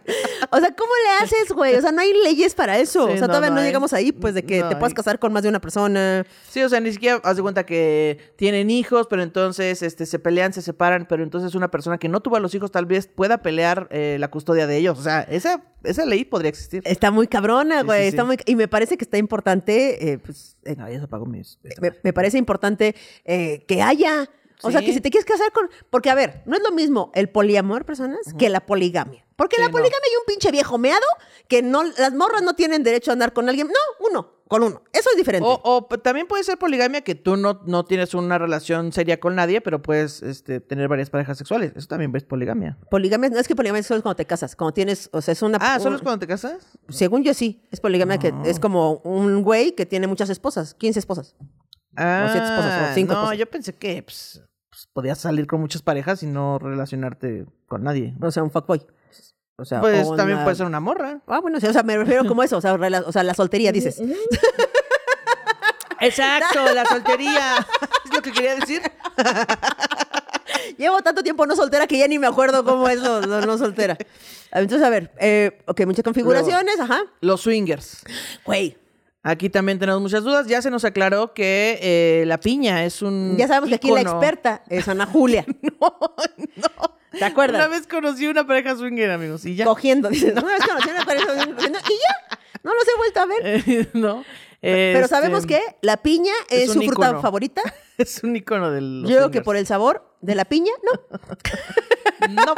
O sea, ¿cómo le haces, güey? O sea, no hay leyes para eso. Sí, o sea, no, todavía no, llegamos ahí, pues, de que No te puedas hay. casar con más de una persona. Sí, o sea, ni siquiera haz de cuenta que tienen hijos, pero entonces este, se pelean, se separan, pero entonces una persona que no tuvo a los hijos tal vez pueda pelear eh, la custodia de ellos. O sea, esa, esa ley podría existir. Está muy cabrona, güey. sí, está muy... Y me parece que está importante, eh, pues, eh, No, ya se apagó mis... me, me parece importante eh, que haya. O sea, que si te quieres casar con. Porque, a ver, no es lo mismo el poliamor, personas, que la poligamia. Porque Sí, la no. poligamia hay un pinche viejo meado que no, las morras no tienen derecho a andar con alguien. No, uno, con uno. Eso es diferente. O, o también puede ser poligamia que tú no, no tienes una relación seria con nadie, pero puedes este, tener varias parejas sexuales. Eso también es poligamia. Poligamia, no es que poligamia es solo cuando te casas. Cuando tienes, o sea, es una. Ah, ¿solo un- es cuando te casas? Según yo sí, es poligamia que es como un güey que tiene muchas esposas, 15 esposas. Ah, siete esposas, o cinco no, esposas. yo pensé que pues, podías salir con muchas parejas y no relacionarte con nadie. O sea, un fuckboy. O sea, Pues o también una- puede ser una morra. Ah, bueno, sí, o sea, me refiero como eso, o sea, rela- o sea, la soltería, dices. *laughs* Exacto, la soltería. *laughs* es lo que quería decir. *laughs* Llevo tanto tiempo no soltera que ya ni me acuerdo cómo es lo, lo no soltera. Entonces, a ver, eh, ok, muchas configuraciones, ajá. Los swingers. Güey, Aquí también tenemos muchas dudas. Ya se nos aclaró que eh, la piña es un. ya sabemos que aquí la ícono. experta es Ana *laughs* Julia. No, no. ¿Te acuerdas? Una vez conocí una pareja swinger, amigos, y ya. Cogiendo, dices. Una vez conocí a una pareja cogiendo y ya, no los he vuelto a ver. *laughs* Eh, no. Pero Este, sabemos que la piña es su fruta ícono. *laughs* favorita. Es un icono del. Yo creo que por el sabor de la piña, no. No.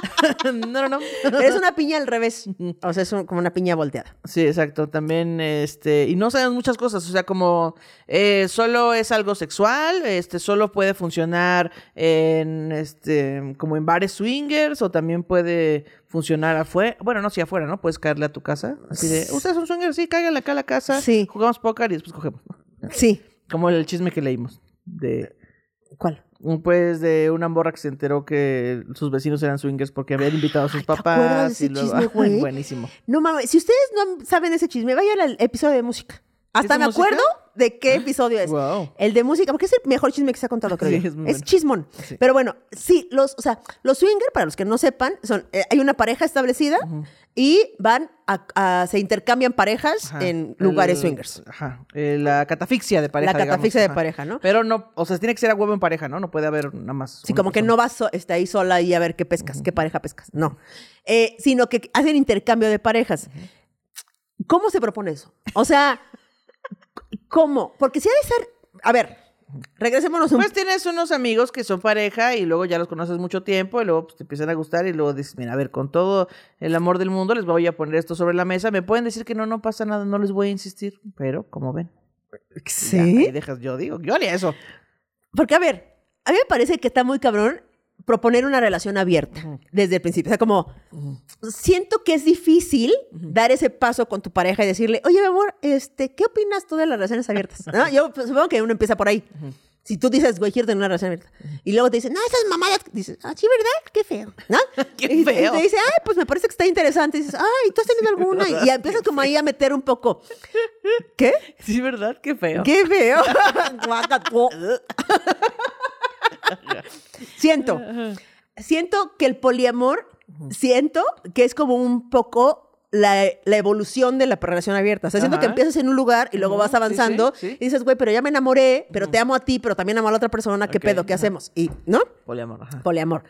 *laughs* no, no, no. Es una piña al revés. O sea, es un- como una piña volteada. Sí, exacto. También, este, y no sabemos muchas cosas, o sea, como eh, solo es algo sexual, este, solo puede funcionar en, este, como en bares swingers, o también puede funcionar afuera, bueno, no, si afuera, ¿no? Puedes caerle a tu casa, así de, ustedes son swingers, sí, cáiganle acá a la casa, Sí. jugamos póker y después cogemos. Sí. Como el chisme que leímos, de, ¿Cuál? Un, pues, de una morra que se enteró que sus vecinos eran swingers porque habían invitado a sus Ay, *gasps* ¿te papás. de ese y luego- chisme, *laughs* güey? Buenísimo. No mames, si ustedes no saben ese chisme, vayan al episodio de música. Hasta me música? acuerdo de qué episodio es. Wow. El de música, porque es el mejor chisme que se ha contado, creo Sí, yo. es chismón. Sí. Pero bueno, sí, los, o sea, los swinger, para los que no sepan, son, eh, hay una pareja establecida y van a, a- se intercambian parejas Ajá. en lugares El- swingers. Ajá. Eh, la catafixia de pareja. La catafixia de digamos. Pareja, ¿no? Pero no, o sea, tiene que ser a huevo en pareja, ¿no? No puede haber nada más. Sí, como que no vas so- está ahí sola y a ver qué pescas, qué pareja pescas. No. Eh, sino que hacen intercambio de parejas. ¿Cómo se propone eso? O sea, ¿cómo? Porque si ha de ser. A ver, regresémonos un Pues tienes unos amigos que son pareja y luego ya los conoces mucho tiempo y luego pues, te empiezan a gustar y luego dices, mira, a ver, con todo el amor del mundo les voy a poner esto sobre la mesa. Me pueden decir que no, no pasa nada, no les voy a insistir, pero como ven. ya, ahí dejas, yo digo, yo haría eso. Porque, a ver, a mí me parece que está muy cabrón proponer una relación abierta desde el principio. O sea, como siento que es difícil dar ese paso con tu pareja y decirle, oye, mi amor, este, ¿qué opinas tú de las relaciones abiertas? ¿No? Yo pues, supongo que uno empieza por ahí. Si tú dices, güey, quiero tener una relación abierta. Y luego te dicen, no, esas mamadas. Dices, ah, sí, ¿verdad? Qué feo. ¿No? *laughs* Qué y, y feo. te dice, ay, pues me parece que está interesante. Y dices, ay, ¿tú has tenido alguna? Y, y empiezas como ahí a meter un poco. ¿Qué? Sí, ¿verdad? Qué feo. ¡Qué feo! *laughs* *laughs* Siento, siento que el poliamor, siento que es como un poco la, la evolución de la relación abierta. O sea, siento que empiezas en un lugar y luego vas avanzando sí, sí. y dices, güey, pero ya me enamoré, pero te amo a ti, pero también amo a la otra persona, ¿qué pedo? ¿Qué ajá. hacemos? Y, ¿no? Poliamor, ajá. Poliamor.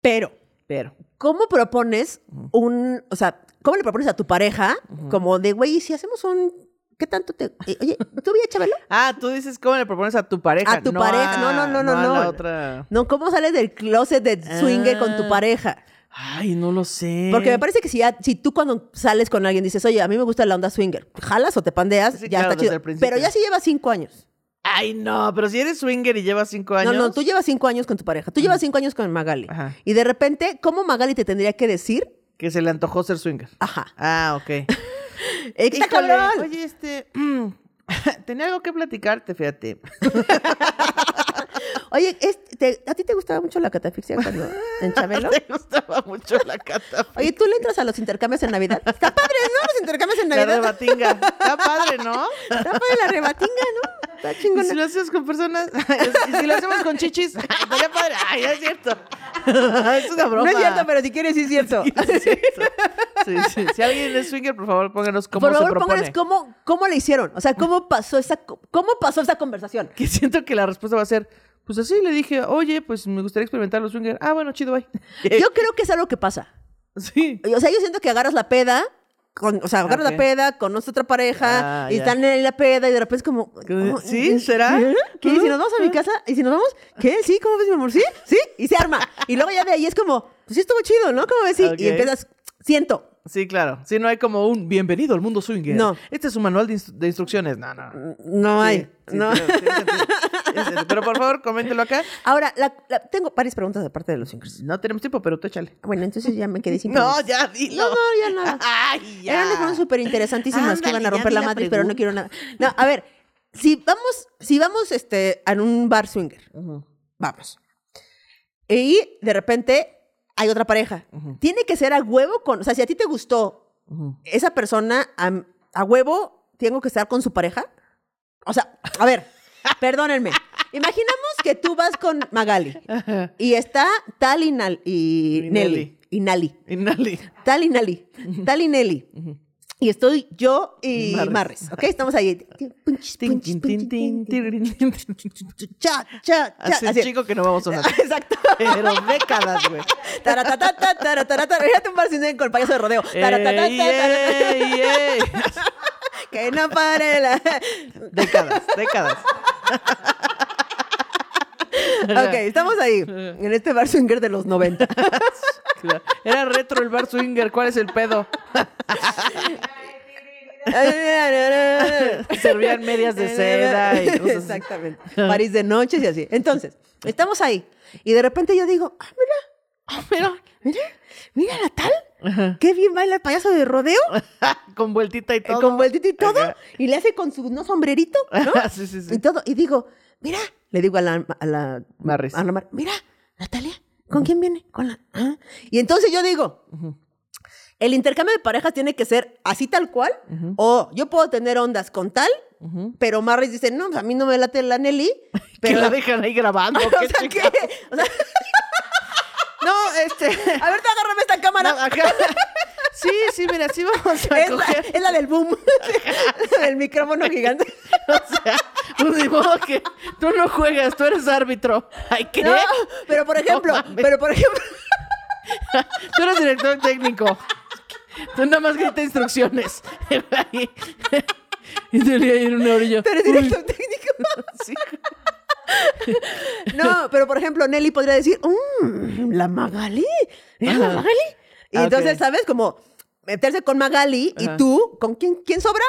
Pero, Pero. ¿cómo propones un, o sea, cómo le propones a tu pareja como de, güey, ¿y si hacemos un, qué tanto te, eh, oye, ¿tú vi Chabelo? *laughs* Ah, tú dices cómo le propones a tu pareja. A tu pareja. No, no, no, no, a no. la otra. No, ¿cómo sales del closet de swinger con tu Ah. pareja? Ay, no lo sé. Porque me parece que si, ya, si tú cuando sales con alguien dices, oye, a mí me gusta la onda swinger, jalas o te pandeas, Sí, ya claro, está chido. Pero ya si llevas cinco años. Ay, no, pero si eres swinger y llevas cinco años. No, no, tú llevas cinco años con tu pareja. Tú llevas cinco años con Magali. Ajá. Y de repente, ¿cómo Magali te tendría que decir? Que se le antojó ser swinger. Ajá. Ah, ok. ¡Está Híjole, cabrón! Oye, este. mm, *clears throat* tenía algo que platicarte, fíjate. *laughs* Oye, es- te- ¿a ti te gustaba mucho la catafixia cuando en Chabelo? *laughs* Te gustaba mucho la cata. Oye, ¿tú le entras a los intercambios en Navidad? Está padre, ¿no? Los intercambios en La Navidad. rebatinga. Está padre, ¿no? Está padre la rebatinga, ¿no? Está Y chingona. si lo haces con personas. *laughs* Y si lo hacemos con chichis. *laughs* Estaría padre. Ay, no es cierto. *laughs* Es una broma. No es cierto, pero si quieres, sí es cierto. Sí, es cierto. Sí, sí. Si alguien es swinger, por favor, pónganos cómo Por se favor, propone. pónganos cómo, cómo le hicieron. O sea, cómo pasó esa, cómo pasó esa conversación. Que siento que la respuesta va a ser. Pues así le dije, oye, pues me gustaría experimentar los swinger. Ah, bueno, chido, bye. Yo creo que es algo que pasa. Sí. O sea, yo siento que agarras la peda, con- o sea, agarras Ok. la peda, conoces otra pareja, Ah, y están en la peda, y de repente es como. Oh, ¿Sí? ¿Será? ¿Qué? ¿Y si nos vamos a mi casa? ¿Y si nos vamos? ¿Qué? ¿Sí? ¿Cómo ves, mi amor? ¿Sí? ¿Sí? Y se arma. Y luego ya de ahí es como, pues sí estuvo chido, ¿no? ¿Cómo ves? Y empiezas, siento. Sí, claro. Sí, no hay como un bienvenido al mundo swinger. No. Este es un manual de, instru- de instrucciones. No, no. No hay. Sí, no. tiene- tiene sentido. Tiene sentido. Pero por favor, coméntelo acá. Ahora, la- la- tengo varias preguntas de parte de los swingers. No tenemos tiempo, pero tú échale. Bueno, entonces ya me quedé sin *laughs* No, ya dilo. No, no, ya nada. *laughs* Ay, ya. Eran unas súper interesantísimas que iban a romper la madre, pero no quiero nada. No, a ver, si vamos, si vamos este, a un bar swinger, vamos. Y de repente hay otra pareja. Tiene que ser a huevo con. O sea, si a ti te gustó esa persona, a, a huevo, tengo que estar con su pareja. O sea, a ver, *laughs* perdónenme. Imaginamos que tú vas con Magali y está Tal y, Nal- y Y Nelly. Nelly. Y Nali. Y Nali. Tal y Nali. Tal y Nelly. Y estoy yo y Marres. Marres. ¿Ok? Estamos ahí. Cha, cha, cha. Hace chico que no vamos a sonar. *laughs* Exacto. Pero décadas, güey. Taratatata, taratatata. Imagínate un bar sin con el payaso de rodeo. Taratatata. *laughs* Que no pare la... Décadas, décadas. *laughs* Ok, estamos ahí. *laughs* En este bar swinger de los 90. Era retro el bar swinger. ¿Cuál es el pedo? *laughs* Servían medias de seda y cosas. Exactamente. París de noches y así. Entonces, estamos ahí. Y de repente yo digo, ah, mira, ah, mira, mira, mira la tal. Qué bien baila el payaso de rodeo. Con vueltita y eh, todo. Con vueltito y todo. Ajá. Y le hace con su no sombrerito, ¿no? sí, sí, sí. Y todo. Y digo, mira, le digo a la, a la Marris. a la Mar- mira, Natalia, ¿con quién viene? Con la. ah". Y entonces yo digo, el intercambio de parejas tiene que ser así tal cual, o yo puedo tener ondas con tal, pero Marris dice, no, a mí no me late la Nelly, *laughs* Que pero la dejan ahí grabando. *laughs* o sea, ¿qué? chingados. O sea, *laughs* No, este. a ver, te agárrame esta cámara. no. Sí, sí, mira, sí vamos a es, la, coger. es la del boom, *laughs* el micrófono gigante. *laughs* O sea, pues que tú no juegas, tú eres árbitro. Ay, ¿qué? No, pero por ejemplo, pero por ejemplo, *laughs* Tú eres director técnico. Tú nada más grita instrucciones. Y te leí en una orilla. tú eres director técnico. Sí. No, pero por ejemplo, Nelly podría decir, "Mm, la Magali, ¿era la. Magali? Y Ah, entonces. ¿sabes? Como meterse con Magali y tú, ¿con quién, quién sobra?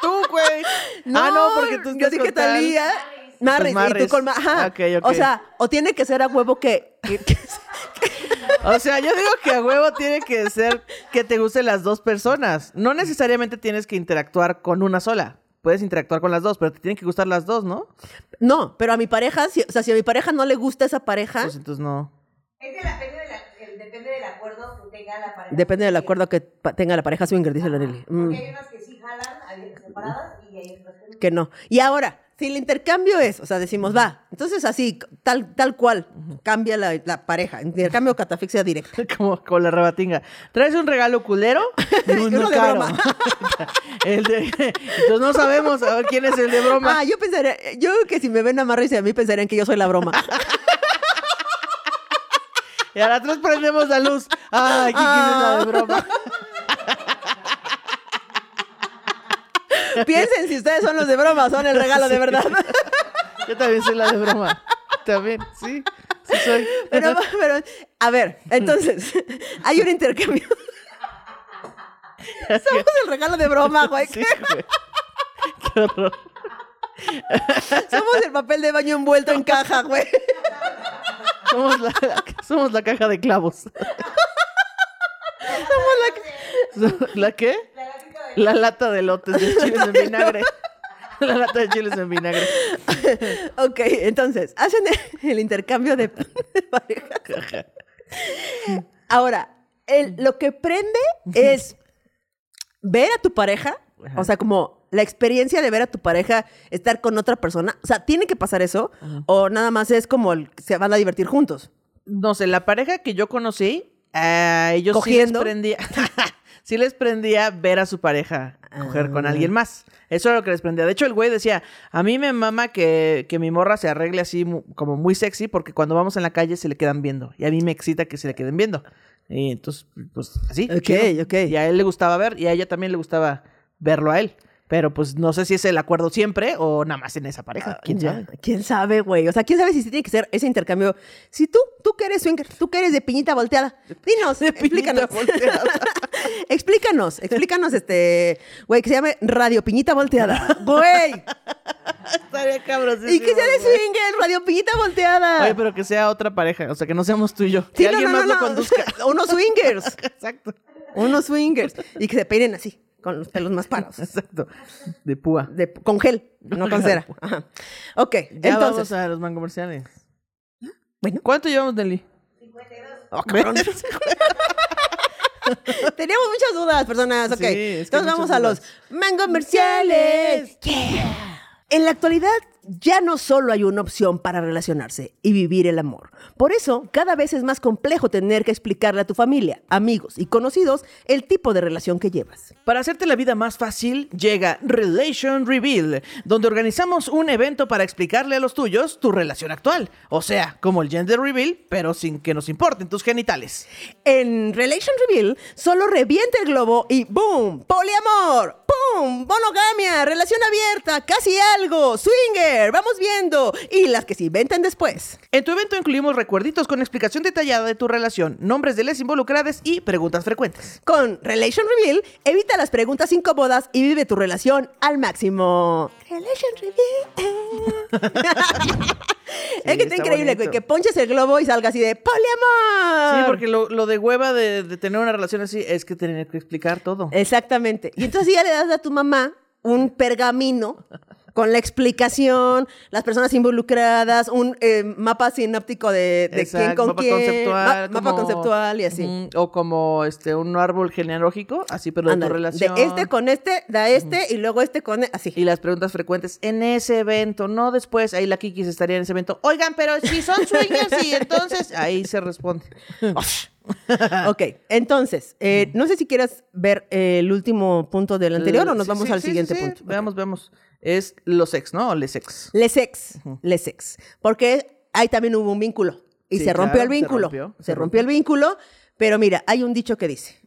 Tú, güey. *laughs* ah, no, porque tú yo dije. Talía. Marris, y Marris. tú con Ma- Ajá. Ok, ok. O sea, o tiene que ser a huevo que. que- que- *laughs* O sea, yo digo que a huevo tiene que ser que te gusten las dos personas. No necesariamente tienes que interactuar con una sola. puedes interactuar con las dos, pero te tienen que gustar las dos, ¿no? No, pero a mi pareja, si- o sea, si a mi pareja no le gusta esa pareja, Pues entonces no. Es de la- el- depende del acuerdo que tenga la pareja. depende del acuerdo que tenga la pareja swinger, dice la Nelly. Mm, Porque hay unas que sí jalan hay separadas y hay otras que no. que no. Y ahora, si el intercambio es, o sea, decimos, va, entonces así, tal, tal cual, cambia la, la pareja, intercambio catafixia directa. *laughs* Como con la rebatinga. ¿Traes un regalo culero? *laughs* Y uno uno de caro. broma. *laughs* El de- Entonces no sabemos a ver quién es el de broma. Ah, yo pensaría, yo creo que si me ven amarrarse a mí pensarían que yo soy la broma. Y a las prendemos la luz. Ay, ¿quién es la de broma? *laughs* Piensen si ustedes son los de broma son el regalo de verdad. *laughs* Yo también soy la de broma. También, sí. Sí soy. Pero, pero, a ver, entonces, *laughs* hay un intercambio. Somos el regalo de broma, güey. Sí, güey. Qué horror. Somos el papel de baño envuelto en caja, güey. Somos la, somos la caja de clavos. *laughs* Somos la... ¿La qué? La lata de lotes de chiles en vinagre. La lata de chiles en vinagre. *laughs* Ok, entonces, hacen el, intercambio de, de pareja. Ahora, el- lo que prende es ver a tu pareja, o sea, como la experiencia de ver a tu pareja estar con otra persona. O sea, ¿tiene que pasar eso? ¿O nada más es como el- se van a divertir juntos? No sé, la pareja que yo conocí, a ellos ¿Cogiendo? sí les prendía. *laughs* sí les prendía ver a su pareja coger con alguien más. Eso era lo que les prendía. De hecho, el güey decía: A mí me mama que, que mi morra se arregle así mu- como muy sexy, porque cuando vamos en la calle se le quedan viendo. Y a mí me excita que se le queden viendo. Y entonces, pues así. Ok, chido. ok. Y a él le gustaba ver, y a ella también le gustaba verlo a él. Pero pues no sé si es el acuerdo siempre o nada más en esa pareja. ¿Quién Ya, sabe? ¿Quién sabe, güey? O sea, ¿quién sabe si tiene que ser ese intercambio? Si tú, tú que eres swinger, tú que eres de piñita volteada, dinos, De explícanos. volteada. *laughs* explícanos, explícanos, este, güey, que se llame Radio Piñita Volteada. *laughs* Güey. Estaría cabrón. y que sea de swinger, Radio Piñita Volteada. Oye, pero que sea otra pareja, o sea, que no seamos tú y yo. Sí, que no, alguien no, más lo conduzca. *laughs* Unos swingers. Exacto, Unos swingers. Y que se peinen así, con los pelos más parados. *laughs* exacto. De púa. De- con gel, no con *laughs* cera. Ajá. Ok, Ya vamos entonces. a los mancomerciales. Bueno. ¿Cuánto llevamos, Nelly? Oh, cabrón. *laughs* Teníamos muchas dudas, personas. Ok. Sí, es que Entonces vamos a los mango comerciales. Yeah. En la actualidad ya no solo hay una opción para relacionarse y vivir el amor. Por eso, cada vez es más complejo tener que explicarle a tu familia, amigos y conocidos el tipo de relación que llevas. Para hacerte la vida más fácil, llega Relation Reveal, donde organizamos un evento para explicarle a los tuyos tu relación actual. O sea, como el gender reveal, pero sin que nos importen tus genitales. En Relation Reveal, solo revienta el globo y ¡boom! ¡Poliamor! ¡Pum! ¡Monogamia! ¡Relación abierta! ¡Casi algo! ¡Swinger! ¡Vamos viendo! Y las que se inventan después. En tu evento incluimos recuerditos con explicación detallada de tu relación, nombres de les involucradas y preguntas frecuentes. Con Relation Reveal, evita las preguntas incómodas y vive tu relación al máximo. Relation Reveal. *laughs* es que está está increíble, güey, bonito. que ponches el globo y salga así de ¡Poliamor! Sí, porque lo, lo de hueva de, de tener una relación así es que tener que explicar todo. Exactamente. Y entonces ya le das a tu mamá un pergamino con la explicación, las personas involucradas, un eh, mapa sinóptico de, de quién Exacto, con mapa quién, conceptual. ma- mapa conceptual y así. O como este un árbol genealógico, así, pero de tu Ándale. relación. De este con este, da este y luego este con así. Y las preguntas frecuentes en ese evento, no después. Ahí la Kikis estaría en ese evento. Oigan, pero si son swingers y entonces ahí se responde. *laughs* ok, entonces, eh, no sé si quieras ver eh, el último punto del anterior o nos vamos sí, al sí, siguiente sí, sí. punto. Veamos, veamos. Es los ex, ¿no? O les ex. Les ex, les ex. Porque ahí también hubo un vínculo. Y Sí, se rompió claro, el se vínculo. rompió, Se se rompió el vínculo. Pero mira, hay un dicho que dice: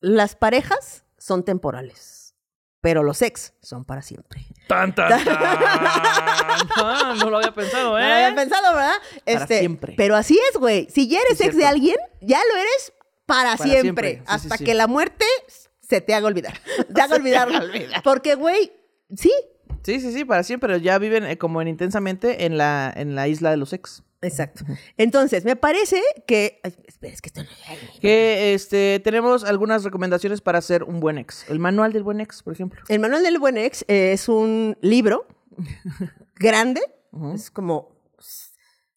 Las parejas son temporales, pero los ex son para siempre. Tan, tan, tan. *laughs* Ah, no lo había pensado, No ¿eh? lo había pensado, ¿verdad? Para siempre. Pero así es, güey. Si ya eres Es ex de alguien, ya lo eres para, Para siempre. siempre. Sí, hasta sí, sí. que la muerte se te haga olvidar. *laughs* Te haga *laughs* olvidar. Porque, güey, sí. Sí, sí, sí, para siempre. Ya viven eh, como en intensamente en la, en la isla de los ex. Exacto. Entonces, me parece que. Ay, espera, es que esto no. Que este, tenemos algunas recomendaciones para ser un buen ex. El manual del buen ex, por ejemplo. El manual del buen ex eh, es un libro *laughs* grande, es como.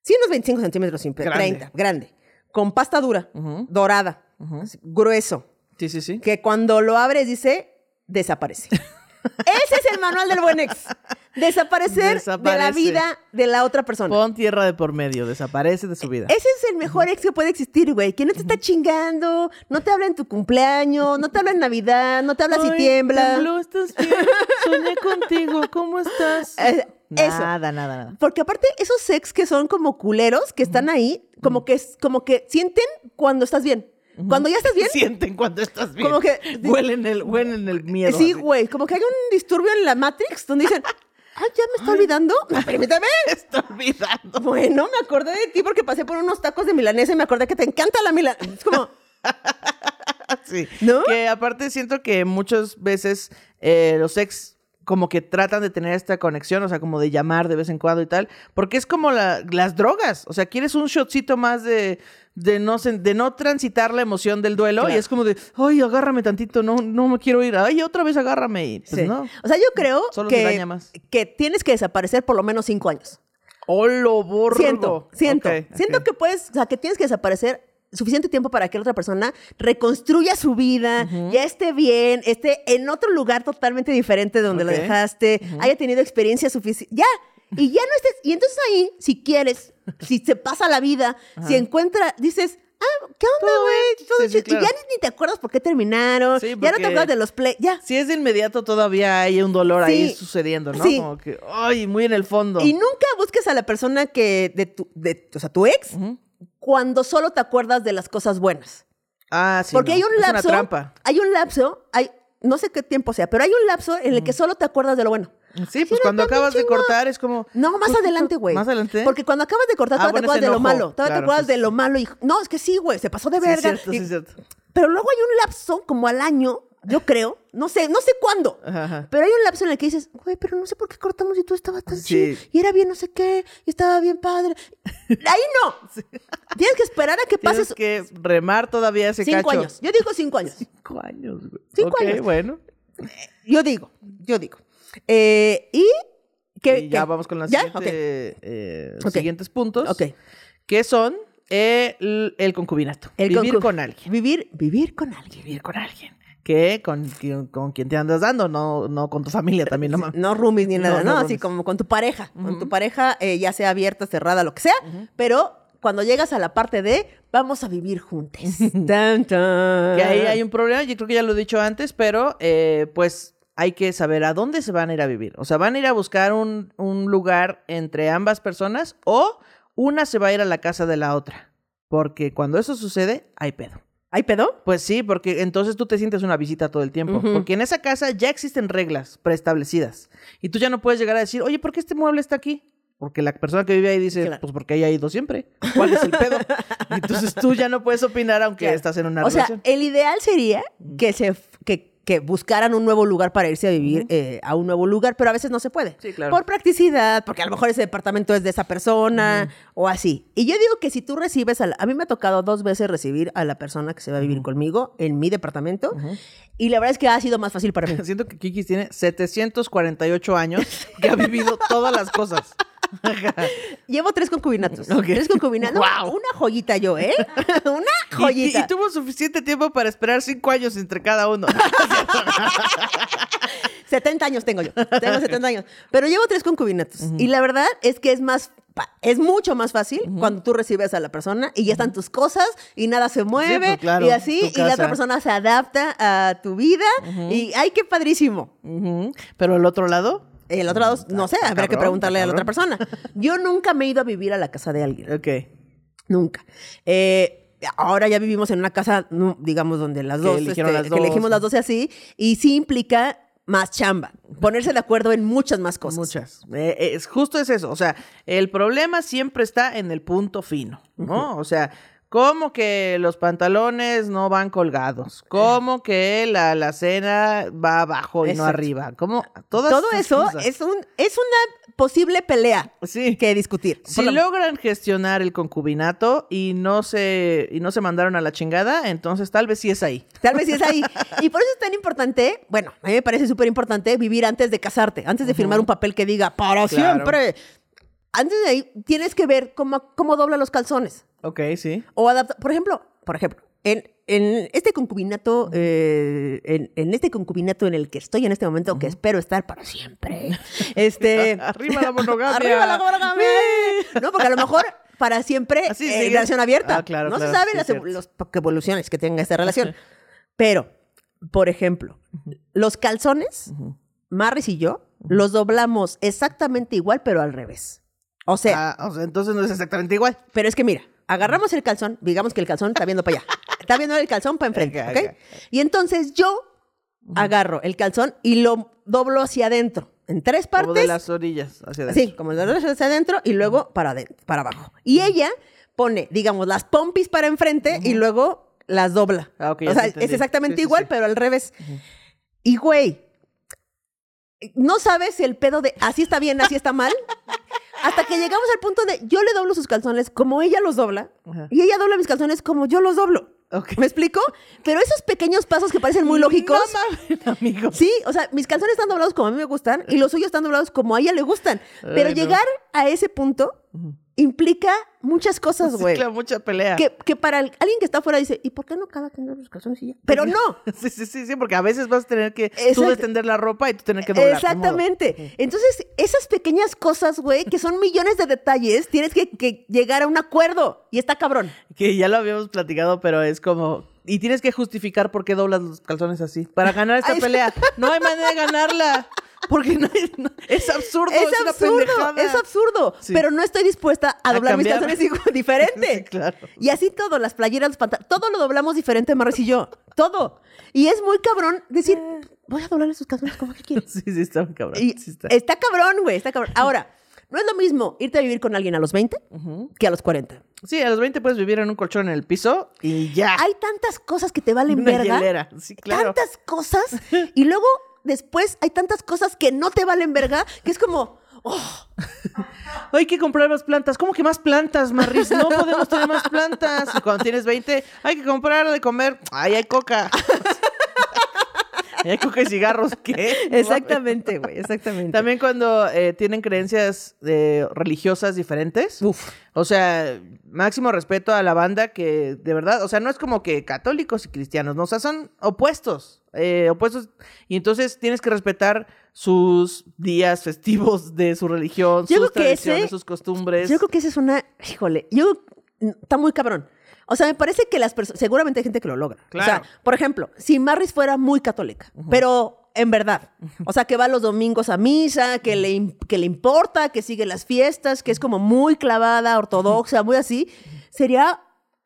Sí, unos 25 centímetros, sin Grande. 30, grande. Con pasta dura, dorada, grueso. Sí, sí, sí. Que cuando lo abres dice, desaparece. *laughs* Ese es el manual del buen ex. Desaparecer de la Desaparece. vida de la otra persona. Pon tierra de por medio, desaparece de su vida. Ese es el mejor ex que puede existir, güey. Que no te está chingando, no te habla en tu cumpleaños, no te habla en Navidad, no te habla si tiembla. tembló, ¿estás bien? Soñé contigo, ¿cómo estás? *laughs* Eh, eso. Nada, nada, nada. Porque aparte, esos ex que son como culeros, que están ahí, como que, como que sienten cuando estás bien. Cuando ya estás bien, Sienten cuando estás bien. Como que- Huelen el, huelen el miedo. sí, güey, como que hay un disturbio en la Matrix donde dicen, *laughs* ah, ya me está olvidando. No, *laughs* permítame. *laughs* Está olvidando. Bueno, me acordé de ti porque pasé por unos tacos de milanesa y me acordé que te encanta la milanesa. Es como, Sí. ¿No? Que aparte siento que muchas veces eh, los ex como que tratan de tener esta conexión, o sea, como de llamar de vez en cuando y tal, porque es como la- las drogas, o sea, quieres un shotcito más de, de, no, de no transitar la emoción del duelo Claro. y es como de, ay, agárrame tantito, no, no me quiero ir, ay, otra vez agárrame y pues sí. no. O sea, yo creo Solo que, más. que tienes que desaparecer por lo menos cinco años. ¡Holo, borro! Siento, siento. Siento que puedes, o sea, que tienes que desaparecer suficiente tiempo para que la otra persona reconstruya su vida, ya esté bien, esté en otro lugar totalmente diferente de donde lo dejaste, haya tenido experiencia suficiente. Ya. Y ya no estés. Y entonces ahí, si quieres, si se pasa la vida, si encuentra, dices. Ah, ¿qué onda, güey? Sí, sí, chido". Y ya ni, ni te acuerdas por qué terminaron. Sí, Ya no te acuerdas de los play. Ya. Si es de inmediato todavía hay un dolor ahí sucediendo, ¿no? Como que, ay, muy en el fondo. Y nunca busques a la persona que, de tu, de, o sea, tu ex. Cuando solo te acuerdas de las cosas buenas. Ah, sí. Porque no, hay un es lapso. una trampa. Hay un lapso, hay, no sé qué tiempo sea, pero hay un lapso en el que solo te acuerdas de lo bueno. Sí, pues cuando acabas de cortar es como. No, más adelante, güey. Más adelante. Porque cuando acabas de cortar, Ah, todavía te acuerdas de lo malo. Todavía te acuerdas sí, de sí. lo malo y no, es que sí, güey, se pasó de Sí, verga. es cierto, sí, es cierto. Pero luego hay un lapso como al año, yo creo, no sé, no sé cuándo. Ajá, ajá. Pero hay un lapso en el que dices, güey, pero no sé por qué cortamos y tú estabas tan Sí. chido. Y era bien no sé qué, y estaba bien padre. Ahí no. *laughs* Tienes que esperar a que Tienes pases que remar todavía ese cinco cacho. años. Yo digo cinco años. Cinco años, güey. Cinco años. bueno. Yo digo, yo digo. Eh, y que Y ya vamos con los eh, siguientes puntos. Ok. Que son el, el concubinato. El Vivir concu- con alguien. Vivir, vivir con alguien. Vivir con alguien. Que con, quien- con quien te andas dando, no, no con tu familia también, no mames. No roomies ni nada, No, ¿no? no Así como con tu pareja. Con tu pareja, eh, ya sea abierta, cerrada, lo que sea. Pero cuando llegas a la parte de vamos a vivir juntos. *laughs* Tan, tan. Que ahí hay un problema, yo creo que ya lo he dicho antes, pero eh, pues hay que saber a dónde se van a ir a vivir. O sea, van a ir a buscar un, un lugar entre ambas personas o una se va a ir a la casa de la otra. Porque cuando eso sucede, hay pedo. ¿Hay pedo? Pues sí, porque entonces tú te sientes una visita todo el tiempo. Porque en esa casa ya existen reglas preestablecidas. Y tú ya no puedes llegar a decir, oye, ¿por qué este mueble está aquí? Porque la persona que vive ahí dice, Claro. pues porque ahí ha ido siempre. ¿Cuál es el pedo? *laughs* Entonces tú ya no puedes opinar aunque Claro. estás en una o relación. sea, el ideal sería que se que, buscaran un nuevo lugar para irse a vivir eh, a un nuevo lugar, pero a veces no se puede. Sí, claro. Por practicidad, porque a lo mejor ese departamento es de esa persona o así. Y yo digo que si tú recibes a la- a mí me ha tocado dos veces recibir a la persona que se va a vivir conmigo en mi departamento y la verdad es que ha sido más fácil para mí. *laughs* Siento que Kiki tiene 748 años que ha vivido todas las cosas. Llevo tres concubinatos. Ok. Tres concubinatos. Guau. Una joyita yo, ¿eh? *laughs* una Y- joyita. Y, tuvo suficiente tiempo para esperar cinco años entre cada uno. *laughs* 70 años tengo yo. Tengo 70 años. Pero llevo tres concubinatos. Y la verdad es que es más. Es mucho más fácil cuando tú recibes a la persona y ya están tus cosas y nada se mueve pues, claro, y así, y la otra persona se adapta a tu vida y ¡ay, qué padrísimo! Pero el otro lado, El otro lado, no sé, está habrá que preguntarle a la otra persona. Yo nunca me he ido a vivir a la casa de alguien. ok. Nunca. Eh, ahora ya vivimos en una casa, no, digamos, donde las dos, eligieron este, las que elegimos dos. las dos y así, y sí implica más chamba, ponerse de acuerdo en muchas más cosas. Muchas. Eh, es, justo es eso. O sea, el problema siempre está en el punto fino, ¿no? O sea, ¿Cómo que los pantalones no van colgados? ¿Cómo que la, la cena va abajo y no arriba? ¿Cómo? Todas Todo eso cosas. es, un, es una posible pelea Sí. que discutir. Si Por logran gestionar el concubinato y no se y no se mandaron a la chingada, entonces tal vez sí es ahí. Tal vez sí es ahí. *laughs* Y por eso es tan importante, bueno, a mí me parece súper importante vivir antes de casarte, antes de firmar un papel que diga para Claro. siempre. Antes de ahí, tienes que ver cómo, cómo dobla los calzones. Ok, sí. O adapta, por ejemplo, por ejemplo, en, en este concubinato, eh, en, en este concubinato en el que estoy en este momento, que espero estar para siempre. *laughs* Este. *laughs* Arriba la monogamia. *laughs* Arriba la monogamia. No, porque a lo mejor para siempre Así eh, relación abierta. Ah, claro, no claro, se sabe sí, las los evoluciones que tenga esta relación. Pero, por ejemplo, los calzones, Marris y yo, los doblamos exactamente igual, pero al revés. O sea, Ah, o sea, entonces no es exactamente igual. pero es que mira, agarramos el calzón, digamos que el calzón está viendo para allá. *laughs* Está viendo el calzón para enfrente, Ok. Y entonces yo agarro el calzón y lo doblo hacia adentro, en tres Como partes. de las orillas hacia adentro. Sí, como el doblo hacia adentro y luego para adentro, para abajo. Y ella pone, digamos, las pompis para enfrente y luego las dobla. Ah, o sea, es exactamente Sí, igual, sí. pero al revés. Y güey, no sabes si el pedo de así está bien, así está mal. Hasta que llegamos al punto de yo le doblo sus calzones como ella los dobla Ajá. y ella dobla mis calzones como yo los doblo. ¿Me explico? Pero esos pequeños pasos que parecen muy lógicos. No mames, amigo. Sí, o sea, mis calzones están doblados como a mí me gustan y los suyos están doblados como a ella le gustan. Pero Ay, no. llegar a ese punto implica muchas cosas, güey. claro, mucha pelea. que, que para el- alguien que está afuera dice, ¿y por qué no cada quien dobla los calzones y ya? Pero no. *laughs* Sí, sí, sí, sí, porque a veces vas a tener que tú extender la ropa y tú tener que doblar. Exactamente. Entonces, esas pequeñas cosas, güey, que son millones de detalles, tienes que, que llegar a un acuerdo. Y está cabrón. Que ya lo habíamos platicado, pero es como. Y tienes que justificar por qué doblas los calzones así. Para ganar esta *laughs* pelea. No hay manera de ganarla. Porque no no- es absurdo. Es, Es una absurdo, pendejada. es absurdo. Sí. Pero no estoy dispuesta a A doblar mis calzones *laughs* diferente. Sí, claro. Y así todo, las playeras, los pantalones, todo lo doblamos diferente, Marres y yo. Todo. Y es muy cabrón decir, voy a doblarle sus calzones como que quiero. *laughs* Sí, sí, está muy cabrón. Y Sí está. está cabrón, güey, está cabrón. Ahora, no es lo mismo irte a vivir con alguien a los 20 que a los 40. Sí, a los 20 puedes vivir en un colchón en el piso y ya. Hay tantas cosas que te valen Una verga. hielera. Sí, claro. Tantas cosas. Y luego, después, hay tantas cosas que no te valen verga, que es como, oh, *laughs* Hay que comprar más plantas. ¿Cómo que más plantas, Marris? No podemos tener más plantas. Y cuando tienes 20, hay que comprar de comer. Ahí hay coca. Ahí *laughs* hay coca y cigarros. ¿Qué? exactamente, güey, exactamente. También cuando eh, tienen creencias eh, religiosas diferentes. Uf. O sea, máximo respeto a la banda que de verdad, o sea, no es como que católicos y cristianos, no, o sea, son opuestos, eh, opuestos. Y entonces tienes que respetar sus días festivos de su religión, Yo sus tradiciones, ese- sus costumbres. Yo creo que esa es una, híjole, yo, está muy cabrón. O sea, me parece que las personas, seguramente hay gente que lo logra. Claro. O sea, por ejemplo, si Marris fuera muy católica, pero en verdad, o sea, que va los domingos a misa, que le, que le importa, que sigue las fiestas, que es como muy clavada, ortodoxa, muy así, sería,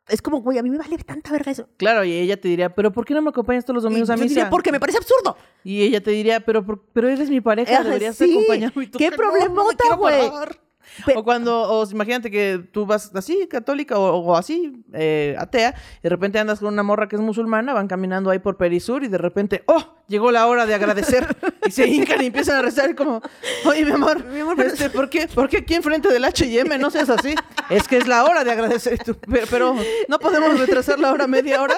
es como, güey, a mí me vale tanta verga eso. Claro, y ella te diría, pero ¿por qué no me acompañas todos los domingos Y a yo misa? diría, porque me parece absurdo. Y ella te diría, pero, pero eres mi pareja, Ajá, deberías sí. acompañarme. Y tú, Qué "Que *laughs* no, no O cuando, o imagínate que tú vas así, católica o, o así, eh, atea, y de repente andas con una morra que es musulmana, van caminando ahí por Perisur y de repente, ¡oh! Llegó la hora de agradecer. y se hincan y empiezan a rezar como, oye, mi amor, este, ¿por, qué, ¿por qué aquí enfrente del H&M no seas así? Es que es la hora de agradecer. Pero, ¿no podemos retrasar la hora media hora?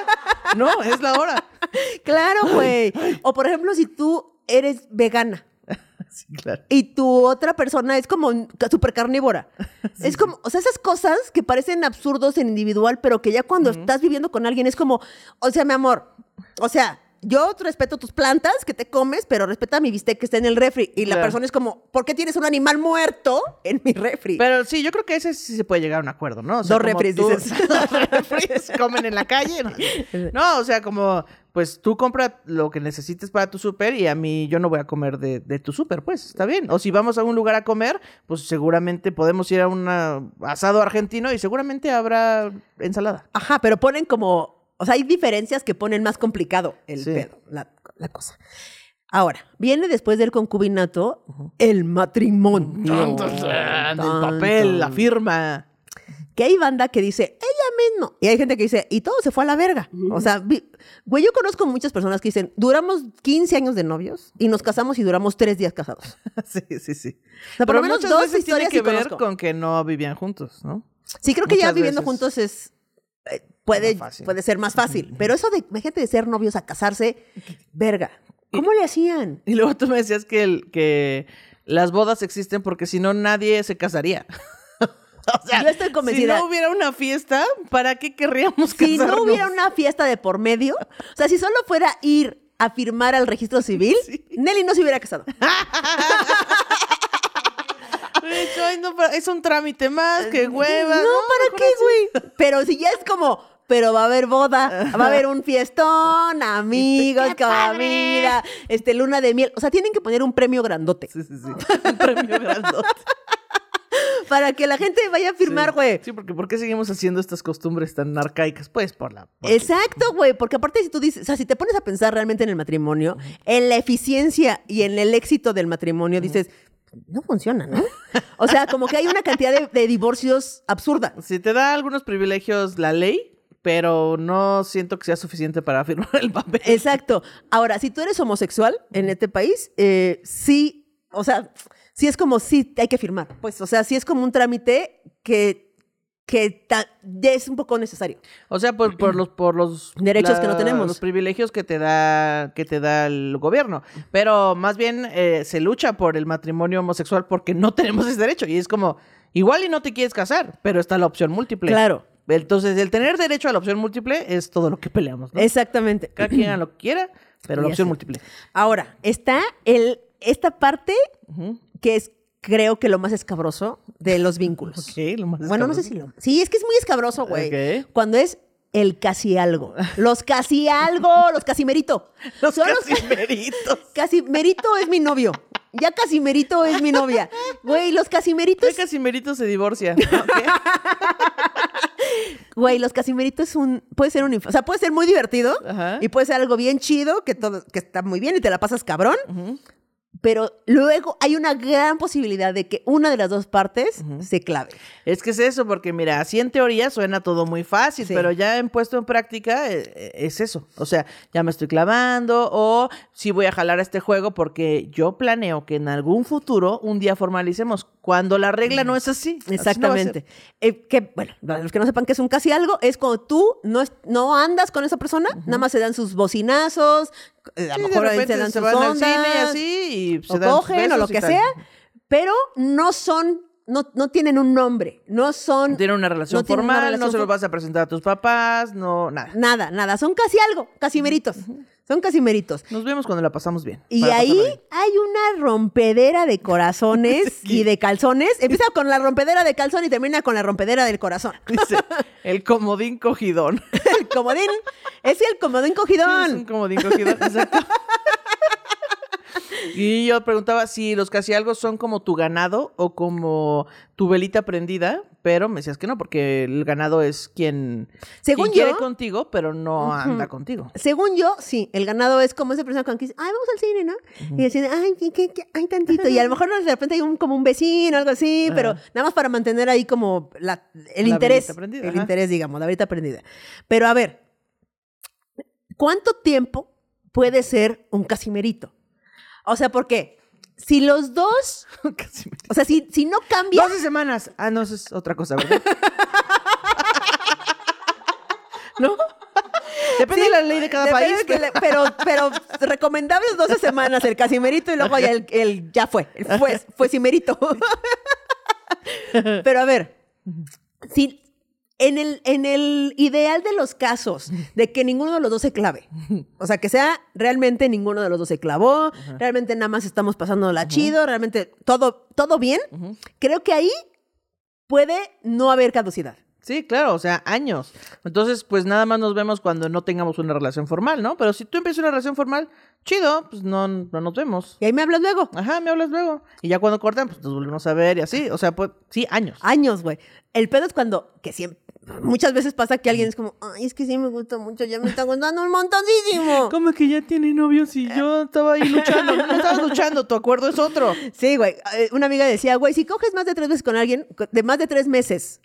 No, es la hora. Claro, güey. O por ejemplo, si tú eres vegana. *laughs* Sí, claro. y tu otra persona es como súper carnívora. *laughs* es como, o sea, esas cosas que parecen absurdos en individual, pero que ya cuando estás viviendo con alguien es como, o sea, mi amor, o sea, yo respeto tus plantas que te comes, pero respeta mi bistec que está en el refri. Y la Claro. persona es como, ¿por qué tienes un animal muerto en mi refri? Pero sí, yo creo que ese sí se puede llegar a un acuerdo, ¿no? O Dos como refris, tú- dices. *laughs* Dos refris, comen en la calle. No. *laughs* No, o sea, como, pues tú compra lo que necesites para tu súper y a mí yo no voy a comer de, de tu súper, pues, está bien. O si vamos a un lugar a comer, pues seguramente podemos ir a un asado argentino y seguramente habrá ensalada. Ajá, pero ponen como, o sea, hay diferencias que ponen más complicado el Sí. pedo, la, la cosa. Ahora, viene después del concubinato el matrimonio. Tan, el Tan, papel, la firma. que hay banda que dice, ella mismo. Y hay gente que dice, y todo se fue a la verga. O sea, vi- güey, yo conozco muchas personas que dicen, duramos 15 años de novios y nos casamos y duramos tres días casados. *laughs* sí, sí, sí. O sea, por Pero lo menos muchas dos veces tiene historias que sí ver conozco. con que no vivían juntos, ¿no? Sí, creo que ya viviendo veces. juntos es... Puede, puede ser más fácil. Pero eso de, imagínate de ser novios a casarse, verga. ¿Cómo le hacían? Y luego tú me decías que, el, que las bodas existen porque si no nadie se casaría. *laughs* o sea, Yo estoy convencida. Si no hubiera una fiesta, ¿para qué querríamos casarnos? Si no hubiera una fiesta de por medio, o sea, si solo fuera ir a firmar al registro civil, Nelly no se hubiera casado. *laughs* De hecho, ay, no, pero es un trámite más, que hueva. No, ¿para qué, güey? Pero si ya es como, pero va a haber boda, va a haber un fiestón, amigos, comida, este, luna de miel. O sea, tienen que poner un premio grandote Sí, sí, sí. Un premio grandote. *laughs* para que la gente vaya a firmar, Sí. güey. Sí, porque ¿por qué seguimos haciendo estas costumbres tan arcaicas? Pues por la... por- Exacto, güey, porque aparte si tú dices, o sea, si te pones a pensar realmente en el matrimonio, en la eficiencia y en el éxito del matrimonio, dices, no funciona, ¿no? O sea, como que hay una cantidad de, de divorcios absurda. Si te da algunos privilegios la ley, pero no siento que sea suficiente para *laughs* firmar el papel. Exacto. Ahora, si tú eres homosexual en este país, eh, sí, o sea, sí es como sí hay que firmar. Pues, o sea, sí es como un trámite que, que es un poco necesario. O sea, por, por los por los *clears throat* Derechos que no tenemos. los privilegios que te da que te da el gobierno, pero más bien eh, se lucha por el matrimonio homosexual porque no *laughs* tenemos ese derecho y es como igual y no te quieres casar, pero está la opción múltiple. Claro. Entonces, el tener derecho a la opción múltiple es todo lo que peleamos, ¿no? Exactamente. Cada quien haga lo que quiera, pero la Ya opción múltiple. Ahora, está el, esta parte que es, creo que lo más escabroso de los *laughs* vínculos. Lo más Bueno, no sé si lo. Sí, es que es muy escabroso, güey. Ok. Cuando es el casi algo. *laughs* Los casi algo, los casimerito. *laughs* Los Son los casimeritos. Casimerito es mi novio. Ya Casimerito es mi novia. Güey, los Casimeritos. ¿Qué casimerito se divorcia? Güey, los es un. Puede ser un. O sea, puede ser muy divertido. Ajá. Y puede ser algo bien chido, que todo, que está muy bien y te la pasas cabrón. Pero luego hay una gran posibilidad de que una de las dos partes se clave. Es que es eso, porque mira, así en teoría suena todo muy fácil, Sí. pero ya en puesto en práctica eh, eh, es eso. O sea, ya me estoy clavando o sí voy a jalar a este juego porque yo planeo que en algún futuro un día formalicemos. Cuando la regla no es así. no. Exactamente. Eh, que, bueno, para los que no sepan que es un casi algo, es cuando tú no, es- no andas con esa persona, nada más se dan sus bocinazos, a lo mejor se dan se sus van al ondas, cine y así y se o dan cogen o lo que tal. sea, pero no son, no, no tienen un nombre, no son... No tienen una relación no tienen una formal, no se lo for- vas a presentar a tus papás, no, nada. Nada, nada, son casi algo, casi meritos, son casi meritos. Nos vemos cuando la pasamos bien. Y ahí bien. hay una rompedera de corazones *laughs* y de calzones. Empieza con la rompedera de calzón y termina con la rompedera del corazón. *laughs* Dice, el comodín cogidón. *laughs* El comodín es el comodín Sí, es un cogidón. comodín cogidón, exacto. Y yo preguntaba si los casi algo son como tu ganado o como tu velita prendida, pero me decías que no, porque el ganado es quien, Según quien quiere yo- contigo, pero no anda contigo. Según yo, sí, el ganado es como esa persona con que dice, ay, vamos al cine, ¿no? Y deciden, ay, ¿qué, qué, qué? ay, tantito. Y a lo mejor de repente hay un, como un vecino o algo así, pero nada más para mantener ahí como la- el La interés. velita prendida, el ajá. interés, digamos, la verita prendida. Pero a ver, ¿cuánto tiempo puede ser un casimerito? O sea, ¿por qué? Si los dos, *laughs* Casi me- o sea, si, si no cambia, 12 semanas. Ah, no, eso es otra cosa, ¿verdad? *laughs* ¿No? Depende de la ley de cada país. de que le- pero, pero recomendables 12 semanas el casimerito y luego ya el, el- ya fue, el fue, fue cimerito. *laughs* pero a ver, si en el, en el ideal de los casos de que ninguno de los dos se clave, o sea, que sea realmente ninguno de los dos se clavó, realmente nada más estamos pasando la chido, realmente todo, todo bien, creo que ahí puede no haber caducidad. Sí, claro, o sea, años. Entonces, pues nada más nos vemos cuando no tengamos una relación formal, ¿no? Pero si tú empiezas una relación formal, chido, pues no, no nos vemos. Y ahí me hablas luego. Ajá, me hablas luego. Y ya cuando cortan, pues nos volvemos a ver y así. O sea, pues sí, años. años, güey. El pedo es cuando, que siempre, muchas veces pasa que alguien es como, ay, es que sí me gusta mucho, ya me está gustando un montoncísimo. *laughs* ¿Cómo que ya tiene novios y yo estaba ahí luchando? No estabas luchando, tu acuerdo es otro. *laughs* Sí, güey. Eh, Una amiga decía, güey, si coges más de tres veces con alguien, de más de tres meses,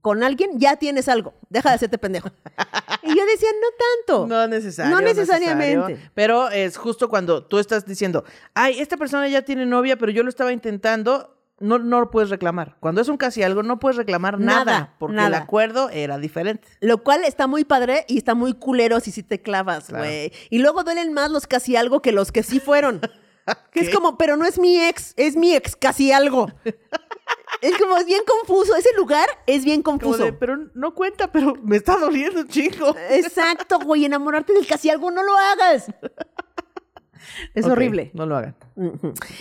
con alguien, ya tienes algo. Deja de hacerte pendejo. *laughs* y yo decía, no tanto. No necesario. No necesariamente. necesario. Pero es justo cuando tú estás diciendo, ay, esta persona ya tiene novia, pero yo lo estaba intentando. No, no lo puedes reclamar. Cuando es un casi algo, no puedes reclamar nada, Nada, porque nada. el acuerdo era diferente. Lo cual está muy padre y está muy culero si sí te clavas, Claro. güey. Y luego duelen más los casi algo que los que sí fueron. *laughs* Que es como, pero no es mi ex, es mi ex casi algo. *laughs* es como, es bien confuso. Ese lugar es bien confuso. de, pero no cuenta, pero me está doliendo, chico. Exacto, güey. Enamorarte del casi algo, no lo hagas. *laughs* es horrible. No lo hagan.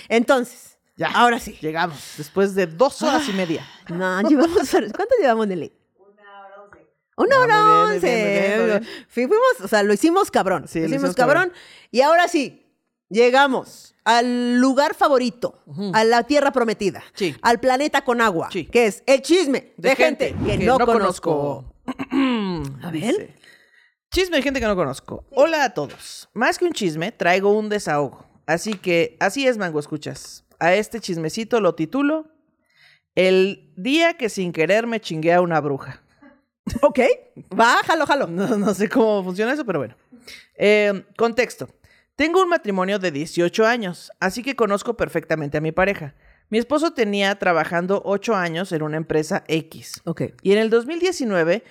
Entonces, Ya. ahora sí. Llegamos. Después de dos horas y media. No, *laughs* llevamos. ¿Cuánto llevamos, Nelly? Una hora once. Una Ah, hora once. Fuimos, o sea, lo hicimos cabrón. Sí, lo lo hicimos hicimos cabrón. cabrón. Y ahora sí, llegamos al lugar favorito, a la tierra prometida, Sí. al planeta con agua, Sí. que es el chisme de, gente, que, no, conozco. *clears throat* A ver. Dice, Chisme de gente que no conozco. Hola a todos. Más que un chisme, traigo un desahogo. Así que, así es, Mango, escuchas. A este chismecito lo titulo El día que sin querer me chingué a una bruja. *laughs* Ok, va, jalo, jalo. No, no sé cómo funciona eso, pero bueno. Eh, contexto. Tengo un matrimonio de 18 años, así que conozco perfectamente a mi pareja. Mi esposo tenía trabajando 8 años en una empresa X. Ok. Y en el 2019,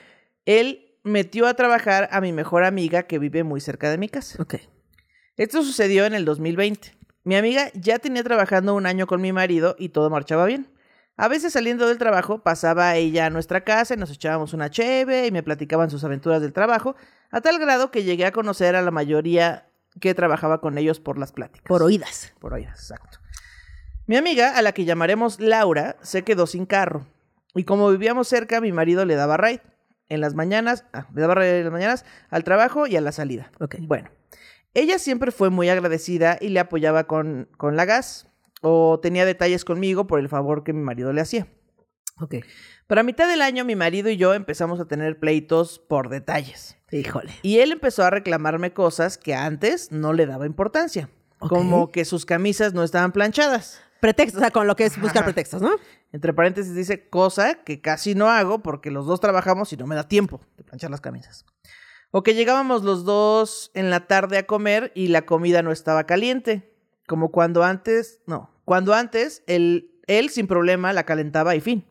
él metió a trabajar a mi mejor amiga que vive muy cerca de mi casa. Ok. Esto sucedió en el 2020. Mi amiga ya tenía trabajando un año con mi marido y todo marchaba bien. A veces saliendo del trabajo pasaba ella a nuestra casa y nos echábamos una cheve y me platicaban sus aventuras del trabajo, a tal grado que llegué a conocer a la mayoría que trabajaba con ellos por las pláticas. Por oídas. Por oídas, exacto. Mi amiga, a la que llamaremos Laura, se quedó sin carro. Y como vivíamos cerca, mi marido le daba ride. En las mañanas, ah, le daba ride en las mañanas al trabajo y a la salida. Ok. Bueno, ella siempre fue muy agradecida y le apoyaba con, con la gas. O tenía detalles conmigo por el favor que mi marido le hacía. Ok. Para mitad del año, mi marido y yo empezamos a tener pleitos por detalles. Híjole. Y él empezó a reclamarme cosas que antes no le daba importancia. Como que sus camisas no estaban planchadas. Pretextos, o sea, con lo que es buscar Ajá. pretextos, ¿no? Entre paréntesis dice cosa que casi no hago porque los dos trabajamos y no me da tiempo de planchar las camisas. O que llegábamos los dos en la tarde a comer y la comida no estaba caliente. Como cuando antes, no, cuando antes él, él sin problema la calentaba y fin.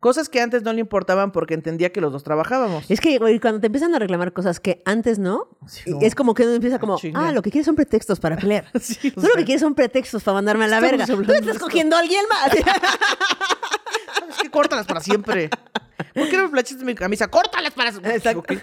Cosas que antes no le importaban porque entendía que los dos trabajábamos. Es que, güey, cuando te empiezan a reclamar cosas que antes no, Sí, no. es como que uno empieza como, chinga. ah, lo que quieres son pretextos para pelear. *laughs* Sí, Tú lo que quieres son pretextos para mandarme a la verga. Tú estás cogiendo a alguien más. *laughs* Córtalas para siempre. ¿Por qué no me planchaste mi camisa? ¡Córtalas para siempre! Exacto.